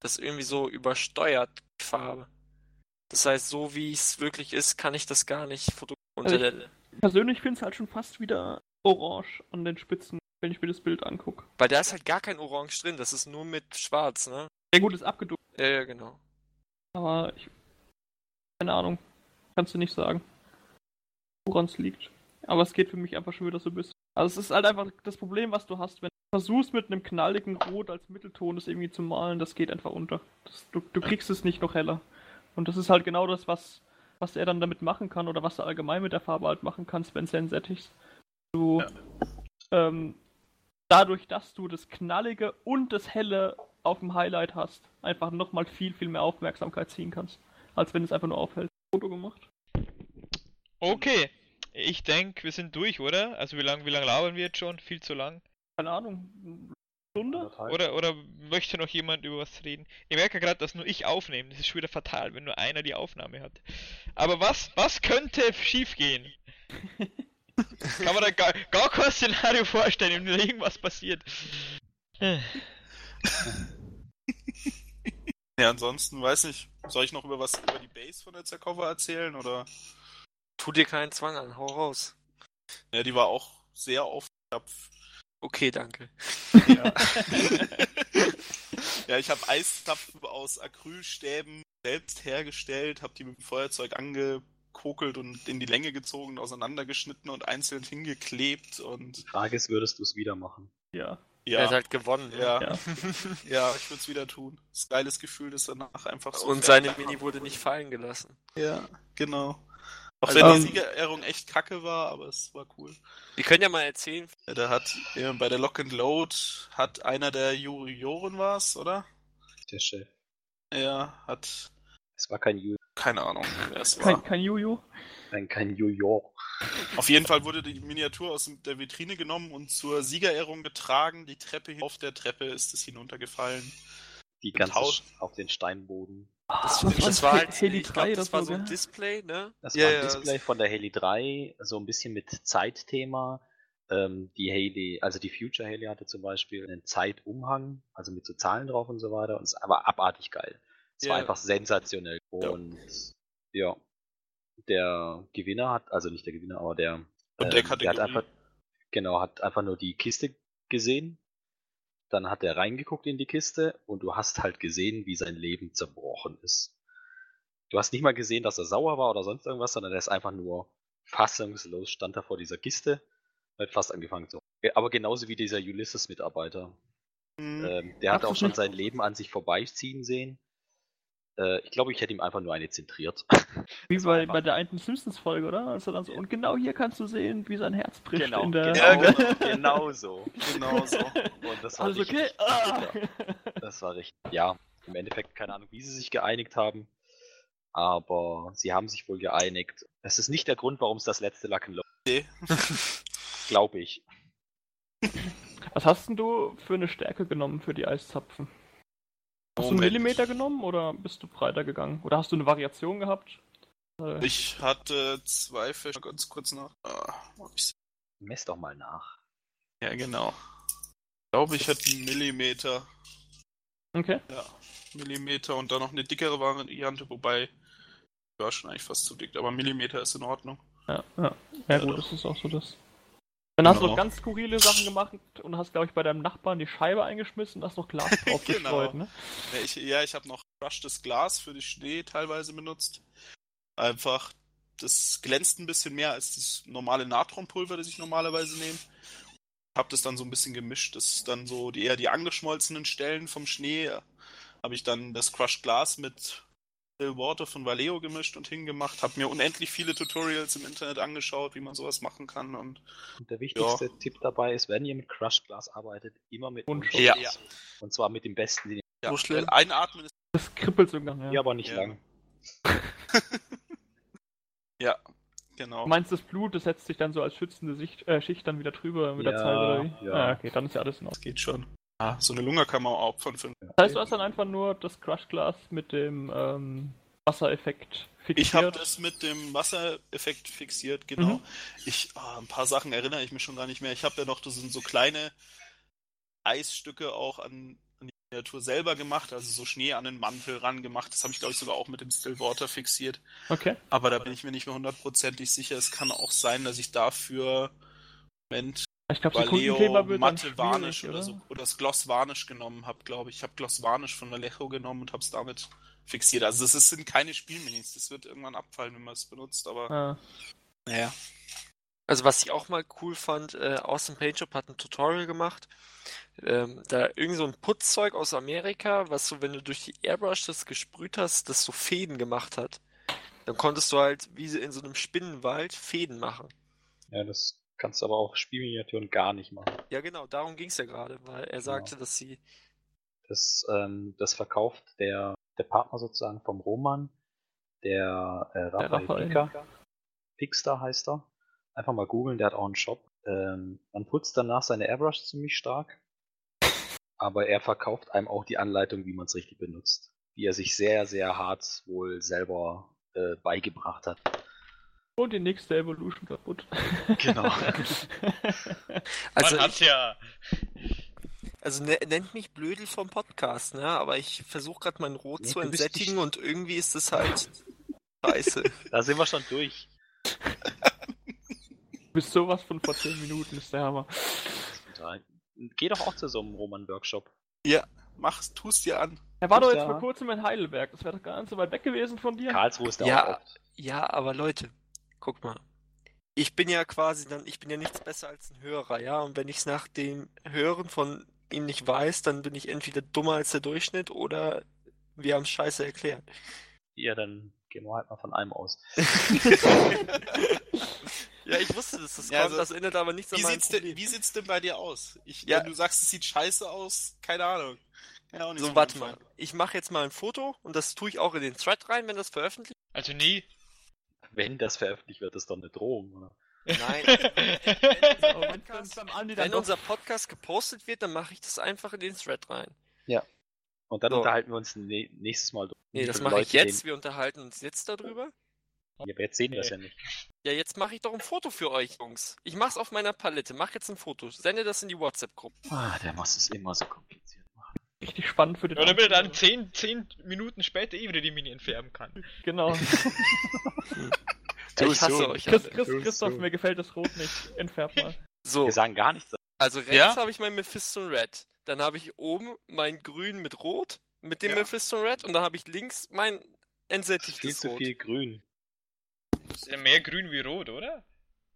das irgendwie so übersteuert die Farbe. Das heißt, so wie es wirklich ist, kann ich das gar nicht fotografieren. Also Persönlich finde es halt schon fast wieder orange an den Spitzen, wenn ich mir das Bild angucke. weil da ist halt gar kein Orange drin, das ist nur mit Schwarz, ne? Ja gut, ist abgedunkelt, Ja, ja, genau. aber ich... Keine Ahnung. Kannst du nicht sagen. Woran es liegt. Aber es geht für mich einfach schon wieder so ein bisschen. Also es ist halt einfach das Problem, was du hast, wenn du versuchst mit einem knalligen Rot als Mittelton das irgendwie zu malen, das geht einfach unter. Das, du, du kriegst es nicht noch heller. Und das ist halt genau das, was, was er dann damit machen kann oder was du allgemein mit der Farbe halt machen kannst, wenn du entsättigst. Du, ähm, dadurch, dass du das Knallige und das Helle auf dem Highlight hast, einfach nochmal viel, viel mehr Aufmerksamkeit ziehen kannst, als wenn es einfach nur aufhält. Foto gemacht. Okay. Ich denke, wir sind durch, oder? Also wie lange wie lang labern wir jetzt schon? Viel zu lang. Keine Ahnung. Stunde? Oder, oder möchte noch jemand über was reden? Ich merke gerade, dass nur ich aufnehme. Das ist schon wieder fatal, wenn nur einer die Aufnahme hat. Aber was, was könnte schiefgehen? Kann man da gar, gar kein Szenario vorstellen, wenn irgendwas passiert. Ja, ansonsten weiß nicht. Soll ich noch über was über die Base von der Zerkova erzählen oder? Tu dir keinen Zwang an, hau raus. Ja, die war auch sehr auf. Okay, danke. Ja. Ja, ich habe Eiszapfen aus Acrylstäben selbst hergestellt, habe die mit dem Feuerzeug angekokelt und in die Länge gezogen, auseinandergeschnitten und einzeln hingeklebt und Die Frage ist, würdest du es wieder machen? Ja. Er hat ja, halt gewonnen. ne? ja, Ja. ja, ich würde es wieder tun. Das ist geiles Gefühl, das danach einfach so Und seine. Mini wurde nicht fallen gelassen. Ja, genau. Auch Also, wenn ähm, die Siegerehrung echt kacke war, aber es war cool. Wir können ja mal erzählen, Ja, Da hat ja, bei der Lock and Load hat einer der Juroren war's, oder? Der Chef. Er hat Es war kein Ju keine Ahnung, wer es Kein, war. kein Juju. nein, kein Jojo. Auf jeden Fall wurde die Miniatur aus der Vitrine genommen und zur Siegerehrung getragen. Die Treppe auf der Treppe ist es hinuntergefallen. Die ganze. Sch- auf den Steinboden. Das, das war war das? halt, Heli ich 3 glaub, oder das war so, ein? Display, ne? Das Ja, war ein ja, Display das- von der Heli 3, so ein bisschen mit Zeitthema. Ähm, die Heli, also die Future Heli hatte zum Beispiel einen Zeitumhang, also mit so Zahlen drauf und so weiter. Und es war abartig geil. Es war Ja. einfach sensationell. Ja. Und ja, der Gewinner hat, also nicht der Gewinner, aber der, Und ähm, der der hat einfach, genau, hat einfach nur die Kiste gesehen. Dann hat er reingeguckt in die Kiste und du hast halt gesehen, wie sein Leben zerbrochen ist. Du hast nicht mal gesehen, dass er sauer war oder sonst irgendwas, sondern er ist einfach nur fassungslos, stand da vor dieser Kiste hat fast angefangen zu. Aber genauso wie dieser Ulysses-Mitarbeiter. Hm, Ähm, der hat auch schon sein Leben an sich vorbeiziehen sehen. Äh, ich glaube, ich hätte ihm einfach nur eine zentriert. Wie bei, einfach- bei der einen Simpsons-Folge, oder? Also dann so, und genau hier kannst du sehen, wie sein Herz bricht Genau, in der. Genau, genau. genau so. genau so. Und das war Alles richtig, okay? Ah. Das war richtig. Ja, im Endeffekt keine Ahnung, wie sie sich geeinigt haben. Aber sie haben sich wohl geeinigt. Es ist nicht der Grund, warum es das letzte Luck and Load Nee. glaube ich. Was hast denn du für eine Stärke genommen für die Eiszapfen? Hast du einen Moment. Millimeter genommen oder bist du breiter gegangen? Oder hast du eine Variation gehabt? Äh, Ich hatte zwei Fische, ganz kurz nach. Ah, Mess doch mal nach. Ja, genau. Ich glaube, ich hatte einen Millimeter. Okay. Ja, Millimeter und dann noch eine dickere Variante, wobei die war schon eigentlich fast zu dick, aber Millimeter ist in Ordnung. Ja, ja. ja Ja, gut, doch. das ist auch so das. Dann hast du Genau. noch ganz skurrile Sachen gemacht und hast, glaube ich, bei deinem Nachbarn die Scheibe eingeschmissen und hast noch Glas drauf Genau. ne? Ja, ich, ja, ich habe noch crushtes Glas für die Schnee teilweise benutzt. Einfach, das glänzt ein bisschen mehr als das normale Natronpulver, das ich normalerweise nehme. Hab das dann so ein bisschen gemischt. Das ist dann so die, eher die angeschmolzenen Stellen vom Schnee. Habe ich dann das Crushed Glas mit Water von Vallejo gemischt und hingemacht. Habe mir unendlich viele Tutorials im Internet angeschaut, wie man sowas machen kann. Und Und der wichtigste Tipp dabei ist, wenn ihr mit Crushed Glas arbeitet, immer mit Mundschutz. Mundschutz. Ja. Und zwar mit dem besten, den ihr ja, So schlimm? weil einatmen ist Das kribbelt sogar, ja. ja, aber nicht Ja. lang. ja genau. Du meinst, das Blut, das setzt sich dann so als schützende Sicht, äh, Schicht dann wieder drüber mit der Ja, Zeit, oder wie? ja. Ah, okay, dann ist ja alles in Ordnung. Das geht schon. Ah, so eine Lunge kann man auch opfern für Das heißt, du hast dann einfach nur das Crushglas mit dem ähm, Wassereffekt fixiert. Ich habe das mit dem Wassereffekt fixiert, genau. Mhm. Ich, ah, ein paar Sachen erinnere ich mich schon gar nicht mehr. Ich habe ja noch, das sind so kleine Eisstücke auch an, an die Miniatur selber gemacht, also so Schnee an den Mantel ran gemacht. Das habe ich, glaube ich, sogar auch mit dem Stillwater fixiert. Okay. Aber da bin ich mir nicht mehr hundertprozentig sicher. Es kann auch sein, dass ich dafür Moment Ich glaube, Sekundenthema wird Matte Varnish schwierig, oder so oder das Gloss Varnish genommen habe, glaube ich. Ich habe Gloss Varnish von Vallejo genommen und habe es damit fixiert. Also das ist- sind keine Spielminis. Das wird irgendwann abfallen, wenn man es benutzt. Aber Ah, naja. Also was ich auch mal cool fand, äh, Awesome Paint Shop hat ein Tutorial gemacht. Ähm, da irgend so ein Putzzeug aus Amerika, was so, wenn du durch die Airbrush das gesprüht hast, das so Fäden gemacht hat. Dann konntest du halt wie in so einem Spinnenwald Fäden machen. Ja, das kannst du aber auch Spielminiaturen gar nicht machen. Ja, genau, darum ging es ja gerade, weil er sagte, dass sie. Das, ähm, das verkauft der, der Partner sozusagen vom Roman, der, äh, Raphael Raphael. Picker. Pixstar heißt er. Einfach mal googeln, der hat auch einen Shop. Ähm, man putzt danach seine Airbrush ziemlich stark. Aber er verkauft einem auch die Anleitung, wie man es richtig benutzt. Die er sich sehr, sehr hart wohl selber äh, beigebracht hat. Und die nächste Evolution kaputt. Genau. Also, Man hat's ja. also ne, nennt mich Blödel vom Podcast, ne? Aber ich versuche gerade mein Rot Nee, zu entsättigen und irgendwie ist es halt scheiße. da sind wir schon durch. Du bist sowas von vor 10 Minuten, ist der Hammer. Geh doch auch zu so einem Roman-Workshop. mach's, tust dir an. Er war doch jetzt Ja. vor kurzem in Heidelberg. Das wäre doch gar nicht so weit weg gewesen von dir. Karlsruhe ist der Ja. auch oft. Ja, aber Leute, guck mal. Ich bin ja quasi dann, ich bin ja nichts besser als ein Hörer, ja. Und wenn ich es nach dem Hören von ihm nicht weiß, dann bin ich entweder dummer als der Durchschnitt oder wir haben Scheiße erklärt. Ja, dann gehen wir halt mal von einem aus. Ja, ich wusste, dass das Ja, kommt, also, das ändert aber nichts an Wie meinem sieht's, denn, wie sieht's denn bei dir aus? Ich, Ja. Wenn du sagst, es sieht scheiße aus, keine Ahnung. Auch nicht So, warte mal. Ich mache jetzt mal ein Foto und das tue ich auch in den Thread rein, wenn das veröffentlicht Also nie. Wenn das veröffentlicht wird, ist doch eine Drohung, oder? Nein. Wenn, wenn Podcast, wenn unser Podcast gepostet wird, dann mache ich das einfach in den Thread rein. Und dann So. unterhalten wir uns nä- nächstes Mal. drüber, Nee, das mache ich jetzt. Wir unterhalten uns jetzt darüber. Den... Ja, aber jetzt sehen wir es Nee. ja nicht. Ja, jetzt mache ich doch ein Foto für euch, Jungs. Ich mach's auf meiner Palette. Mach jetzt ein Foto. Sende das in die WhatsApp-Gruppe. Ah, der muss es immer so kompliziert. Richtig spannend für den Oder damit er dann Andi. 10, 10 Minuten später eh wieder die Mini entfärben kann. Genau. Ich hasse euch Chris. Chris, Christoph, mir gefällt das Rot nicht. Entfärb mal. So, Wir sagen gar nichts. also rechts Ja? habe ich mein Mephisto Red. Dann habe ich oben mein Grün mit Rot, mit dem Ja. Mephisto Red. Und dann habe ich links mein Das ist viel entsättigtes zu Rot. viel grün. Das ist ja mehr grün wie rot, oder?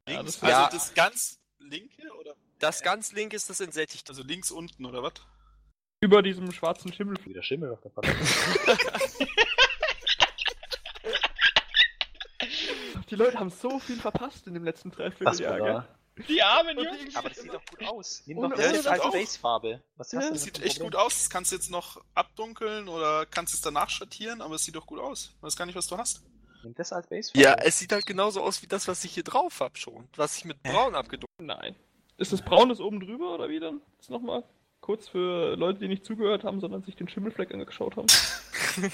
Ja, Links, das- also Ja. das ganz linke oder? Das ganz linke ist das entsättigte. Also links unten oder was? Über diesem schwarzen Schimmel. Wieder Schimmel auf der Palette. Die Leute haben so viel verpasst in dem letzten Das Dreivierteljahr, gell? Die armen Jungs. Aber das sieht doch gut aus. Nimm Und- doch Ja, das als. Basefarbe. Was Ja, hast du Das sieht echt gut aus. Das kannst du jetzt noch abdunkeln oder kannst es danach schattieren, aber es sieht doch gut aus. Ich weiß gar nicht, was du hast. Nimm das als Basefarbe. Ja, es sieht halt genauso aus wie das, was ich hier drauf habe schon. Was ich mit braun abgedruckt Nein. Ist das Braunes oben drüber oder wie dann? Jetzt nochmal kurz für Leute, die nicht zugehört haben, sondern sich den Schimmelfleck angeschaut haben.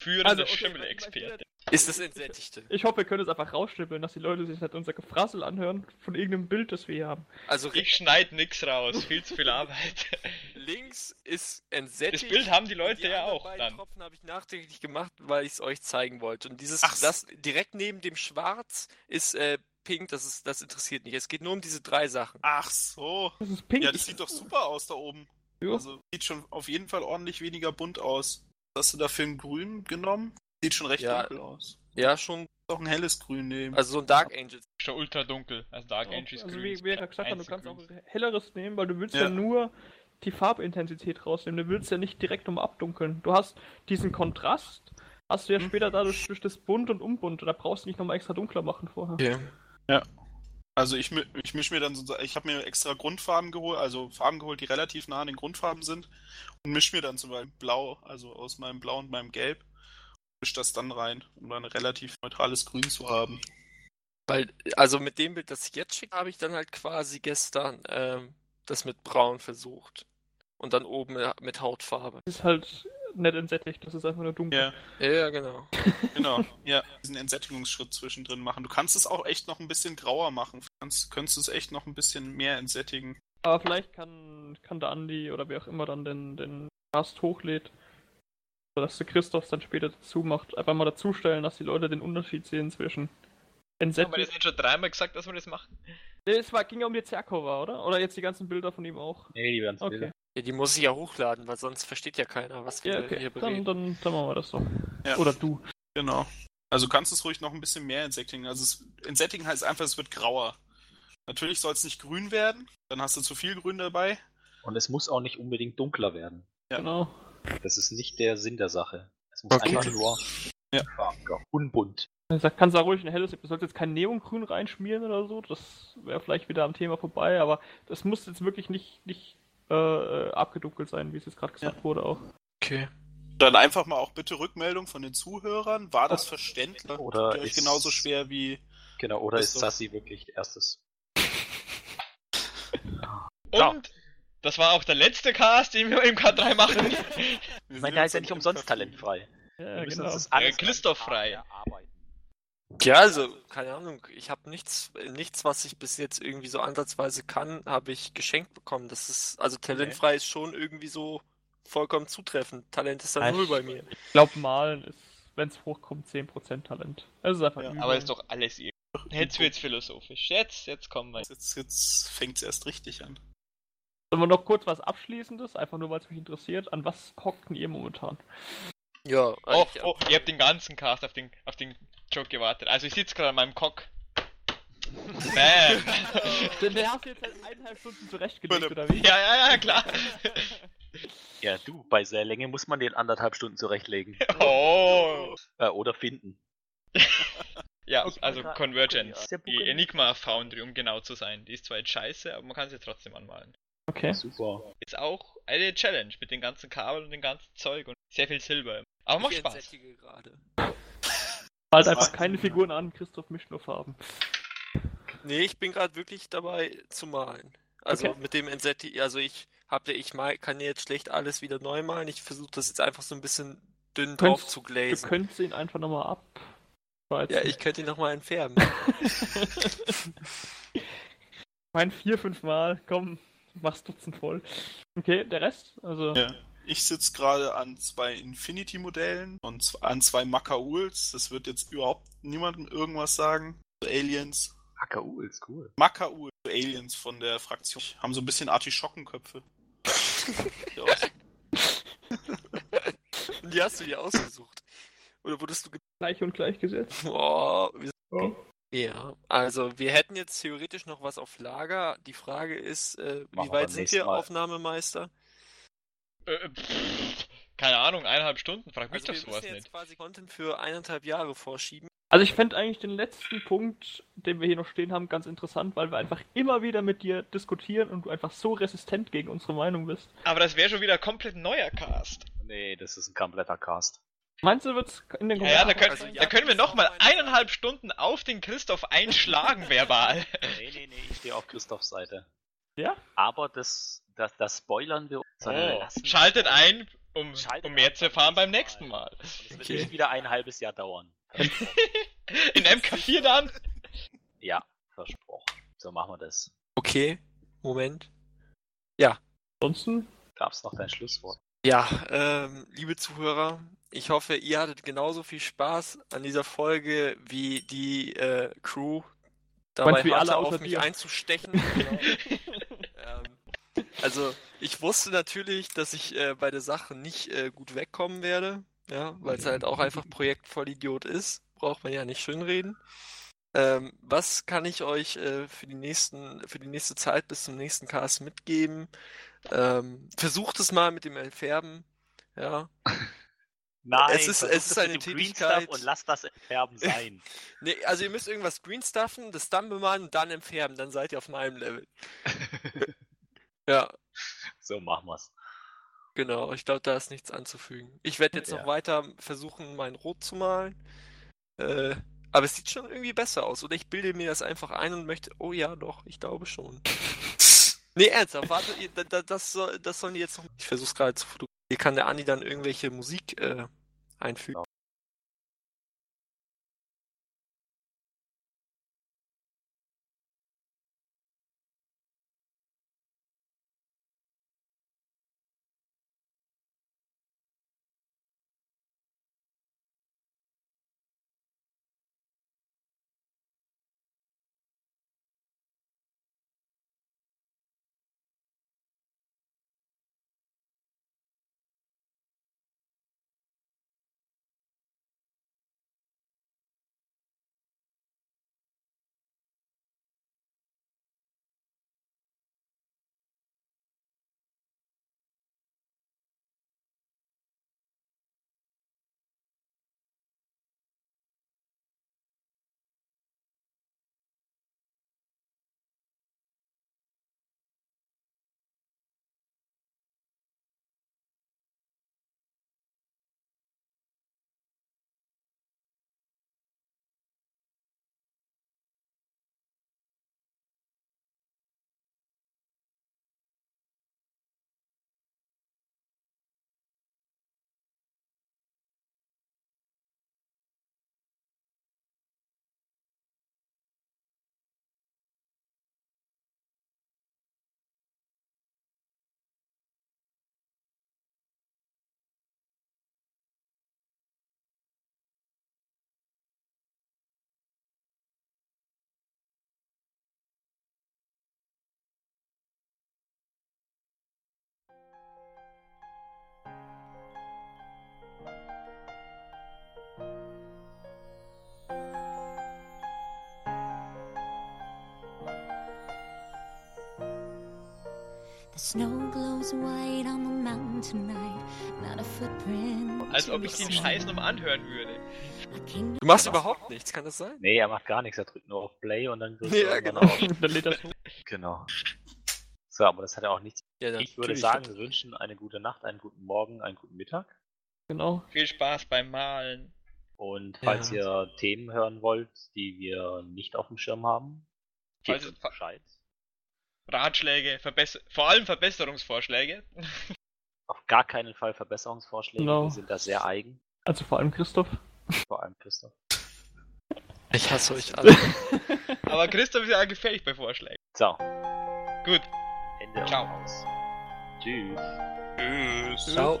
Führender Also, okay, Schimmel-Experte. Ist das entsättigte. Ich hoffe, wir können es einfach rausschnippeln, dass die Leute sich nicht unser Gefrassel anhören von irgendeinem Bild, das wir hier haben. Also Ich schneid nix raus, viel zu viel Arbeit. links ist entsättigt. Das Bild haben die Leute die ja auch beiden dann. Tropfen habe ich nachträglich gemacht, weil ich es euch zeigen wollte. Und dieses, Ach das direkt neben dem Schwarz ist äh, pink, das, ist, das interessiert nicht. Es geht nur um diese drei Sachen. Ach so. Das ist pink. Ja, das sieht doch super aus da oben. Jo. Also sieht schon auf jeden Fall ordentlich weniger bunt aus. Was hast du da für ein Grün genommen? Sieht schon recht Ja. dunkel aus. Ja, schon. Ist Auch ein helles Grün nehmen. Also so ein Dark Angel. Schon ultra dunkel. Also Dark Angels also grün. wie, ist wie gerade gesagt hat, du kannst grün. auch helleres nehmen, weil du willst ja, Ja. nur die Farbintensität rausnehmen. Du willst ja nicht direkt um abdunkeln. Du hast diesen Kontrast, hast du ja Mhm. später dadurch durch das Bunt und Unbunt. Da brauchst du nicht nochmal extra dunkler machen vorher. Okay. Also ich, ich mische mir dann so, ich habe mir extra Grundfarben geholt, also Farben geholt, die relativ nah an den Grundfarben sind und mische mir dann zum Beispiel Blau, also aus meinem Blau und meinem Gelb, mische das dann rein, um dann ein relativ neutrales Grün zu haben. Weil, also mit dem Bild, das ich jetzt schicke, habe ich dann halt quasi gestern ähm, das mit Braun versucht. Und dann oben mit Hautfarbe. Das ist halt nicht entsättigt, das ist einfach nur dunkel. Ja, Ja, genau. genau. ja, diesen Entsättigungsschritt zwischendrin machen. Du kannst es auch echt noch ein bisschen grauer machen. Du kannst, könntest es echt noch ein bisschen mehr entsättigen. Aber vielleicht kann, kann der Andi oder wer auch immer dann den, den Cast hochlädt, sodass der Christoph dann später dazu macht, einfach mal dazustellen, dass die Leute den Unterschied sehen zwischen Haben wir das entsättigt. nicht schon dreimal gesagt, dass wir das machen? Nee, es war, ging ja um die Zerkova, oder? Oder jetzt die ganzen Bilder von ihm auch? Nee, die werden Okay. Ja, die muss ich ja hochladen, weil sonst versteht ja keiner, was wir Ja, hier okay. Dann, bereden. dann, dann machen wir das so. Ja. Oder du. Genau. Also du kannst es ruhig noch ein bisschen mehr entsättigen. Also es, entsättigen heißt einfach, es wird grauer. Natürlich soll es nicht grün werden, dann hast du zu viel Grün dabei. Und es muss auch nicht unbedingt dunkler werden. Ja. Genau. Das ist nicht der Sinn der Sache. Es muss Okay. einfach nur Ja. unbunt. Sagt, kannst du ruhig ein helles, du sollst jetzt kein Neongrün reinschmieren oder so, das wäre vielleicht wieder am Thema vorbei, aber das muss jetzt wirklich nicht, nicht äh, äh, abgedunkelt sein, wie es jetzt gerade gesagt wurde auch. Okay. Dann einfach mal auch bitte Rückmeldung von den Zuhörern. War das verständlich? Oder ihr euch ist- genauso schwer wie. Genau, oder Ist ist so. Sassy wirklich erstes? Und Ja. das war auch der letzte Cast, den wir im K3 machen. Ich meine, da ist ja nicht umsonst talentfrei. Ja, genau. Ja, Christoph frei. Ja, also, keine Ahnung, ich habe nichts, nichts, was ich bis jetzt irgendwie so ansatzweise kann, habe ich geschenkt bekommen. Das ist, also talentfrei ist schon irgendwie so vollkommen zutreffend. Talent ist dann Ja, null bei mir. Ich glaube, Malen ist, wenn es hochkommt, 10% Talent. Es ist einfach Ja, Übung. Aber ist doch alles ihr. Jetzt wird's philosophisch. Jetzt, jetzt kommen wir. Jetzt, jetzt fängt es erst richtig an. Sollen wir noch kurz was Abschließendes, einfach nur weil es mich interessiert. An was hockt denn ihr momentan? Ja, Oh, oh, ihr habt den ganzen Cast auf den, auf den Joke gewartet. Also ich sitze gerade an meinem Cock. Bam. Der hast du jetzt seit eineinhalb Stunden zurechtgelegt, oder wie? ja, ja, ja, klar. Ja, du, bei sehr Länge muss man den anderthalb Stunden zurechtlegen. Oh. Äh, oder finden. Ja, Ich also Convergence. Ist der Die Enigma Foundry, um genau zu sein. Die ist zwar jetzt scheiße, aber man kann sie trotzdem anmalen. Okay. Super. Ist auch eine Challenge mit den ganzen Kabeln und dem ganzen Zeug und sehr viel Silber. Aber macht Spaß. gerade. Halt einfach keine Figuren an, Christoph mischt nur Farben. Nee, ich bin gerade wirklich dabei zu malen. Also Okay. mit dem Entsättigen, also ich habe ich mal, kann jetzt schlecht alles wieder neu malen. Ich versuche das jetzt einfach so ein bisschen dünn Könntest- drauf zu Du glazen. könntest ihn einfach nochmal ab. Ja, ich könnte ihn nochmal entfärben. mein vier, fünf Mal, komm, mach's Dutzend voll. Okay, der Rest? Also, Ja. Ich sitze gerade an zwei Infinity-Modellen und an zwei Makauls. Das wird jetzt überhaupt niemandem irgendwas sagen. So Aliens. Ist cool. Makaul, so Aliens von der Fraktion. Haben so ein bisschen Artischockenköpfe. Die hast du dir ausgesucht. Oder wurdest du gleich und gleich gesetzt. Boah, wir Okay. Ja, also wir hätten jetzt theoretisch noch was auf Lager. Die Frage ist, äh, wie weit sind wir. Aufnahmemeister? Äh, pff, keine Ahnung, eineinhalb Stunden, frag mich Also doch wir sowas müssen jetzt nicht. quasi Content für eineinhalb Jahre vorschieben. Also ich fände eigentlich den letzten Punkt, den wir hier noch stehen haben, ganz interessant, weil wir einfach immer wieder mit dir diskutieren und du einfach so resistent gegen unsere Meinung bist. Aber das wäre schon wieder komplett neuer Cast. Nee, das ist ein kompletter Cast. Meinst du, wird's in den Ja, ja, da, Kommentaren- können, Also, ja, da können wir nochmal eineinhalb Stunden auf den Christoph einschlagen, verbal. Nee, nee, nee, ich stehe auf Christophs Seite. Ja? Aber das, das, das spoilern wir. Oh, schaltet ein, um, Schaltet um mehr ein zu erfahren beim nächsten Mal. Und es wird Okay. nicht wieder ein halbes Jahr dauern. In MK4 dann? Ja, versprochen. So machen wir das. Okay, Moment. Ansonsten, Gab's noch dein Schlusswort? Ja, ähm, liebe Zuhörer, ich hoffe, ihr hattet genauso viel Spaß an dieser Folge wie die äh, Crew dabei alle hatte, außer auf mich dir? einzustechen. Genau. Also, ich wusste natürlich, dass ich äh, bei der Sache nicht äh, gut wegkommen werde, ja, weil es halt auch einfach Projekt Vollidiot ist. Braucht man ja nicht schönreden. Ähm, was kann ich euch äh, für die nächsten, für die nächste Zeit bis zum nächsten Cast mitgeben? Ähm, versucht es mal mit dem Entfärben. Ja. Nein, Es ist- es ist eine Tätigkeit- Stuff und lass das Färben sein. Nee, also ihr müsst irgendwas greenstuffen, das dann bemalen und dann entfärben, dann seid ihr auf meinem Level. Ja, so machen wir's. genau. Ich glaube, da ist nichts anzufügen. Ich werde jetzt Ja. noch weiter versuchen, mein Rot zu malen. Äh, aber es sieht schon irgendwie besser aus. Oder ich bilde mir das einfach ein und möchte. Oh ja, doch, ich glaube schon. Nee, ernsthaft, warte, das, soll, das sollen die jetzt noch. Ich versuche gerade zu fotografieren. Hier kann der Andi dann irgendwelche Musik äh, einfügen. Als ob ich den. Scheiß nochmal anhören würde. Du machst überhaupt nichts, kann das sein? Nee, er macht gar nichts, er drückt nur auf Play und dann drückt Ja, er genau. auf. Dann lädt das hoch. Genau. So, aber das hat ja auch nichts. Ja, Ich würde sagen, wir wünschen eine gute Nacht, einen guten Morgen, einen guten Mittag. Genau. Viel Spaß beim Malen. Und falls Ja. ihr Themen hören wollt, die wir nicht auf dem Schirm haben, gebt Falls- uns Bescheid. Ratschläge, Verbesser vor allem Verbesserungsvorschläge. Auf gar keinen Fall Verbesserungsvorschläge, Genau. wir sind da sehr eigen, Also vor allem Christoph. vor allem Christoph. Ich hasse euch alle. Aber Christoph ist ja gefällig bei Vorschlägen. So, Gut. Ende Ciao. aus. Tschüss. Tschüss. Ciao.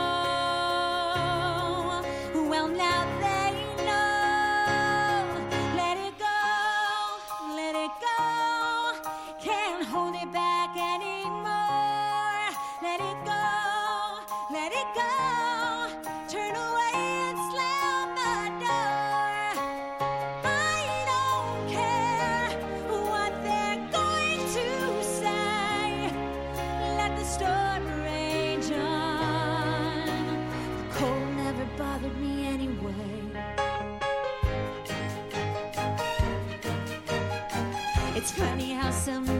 It's funny how some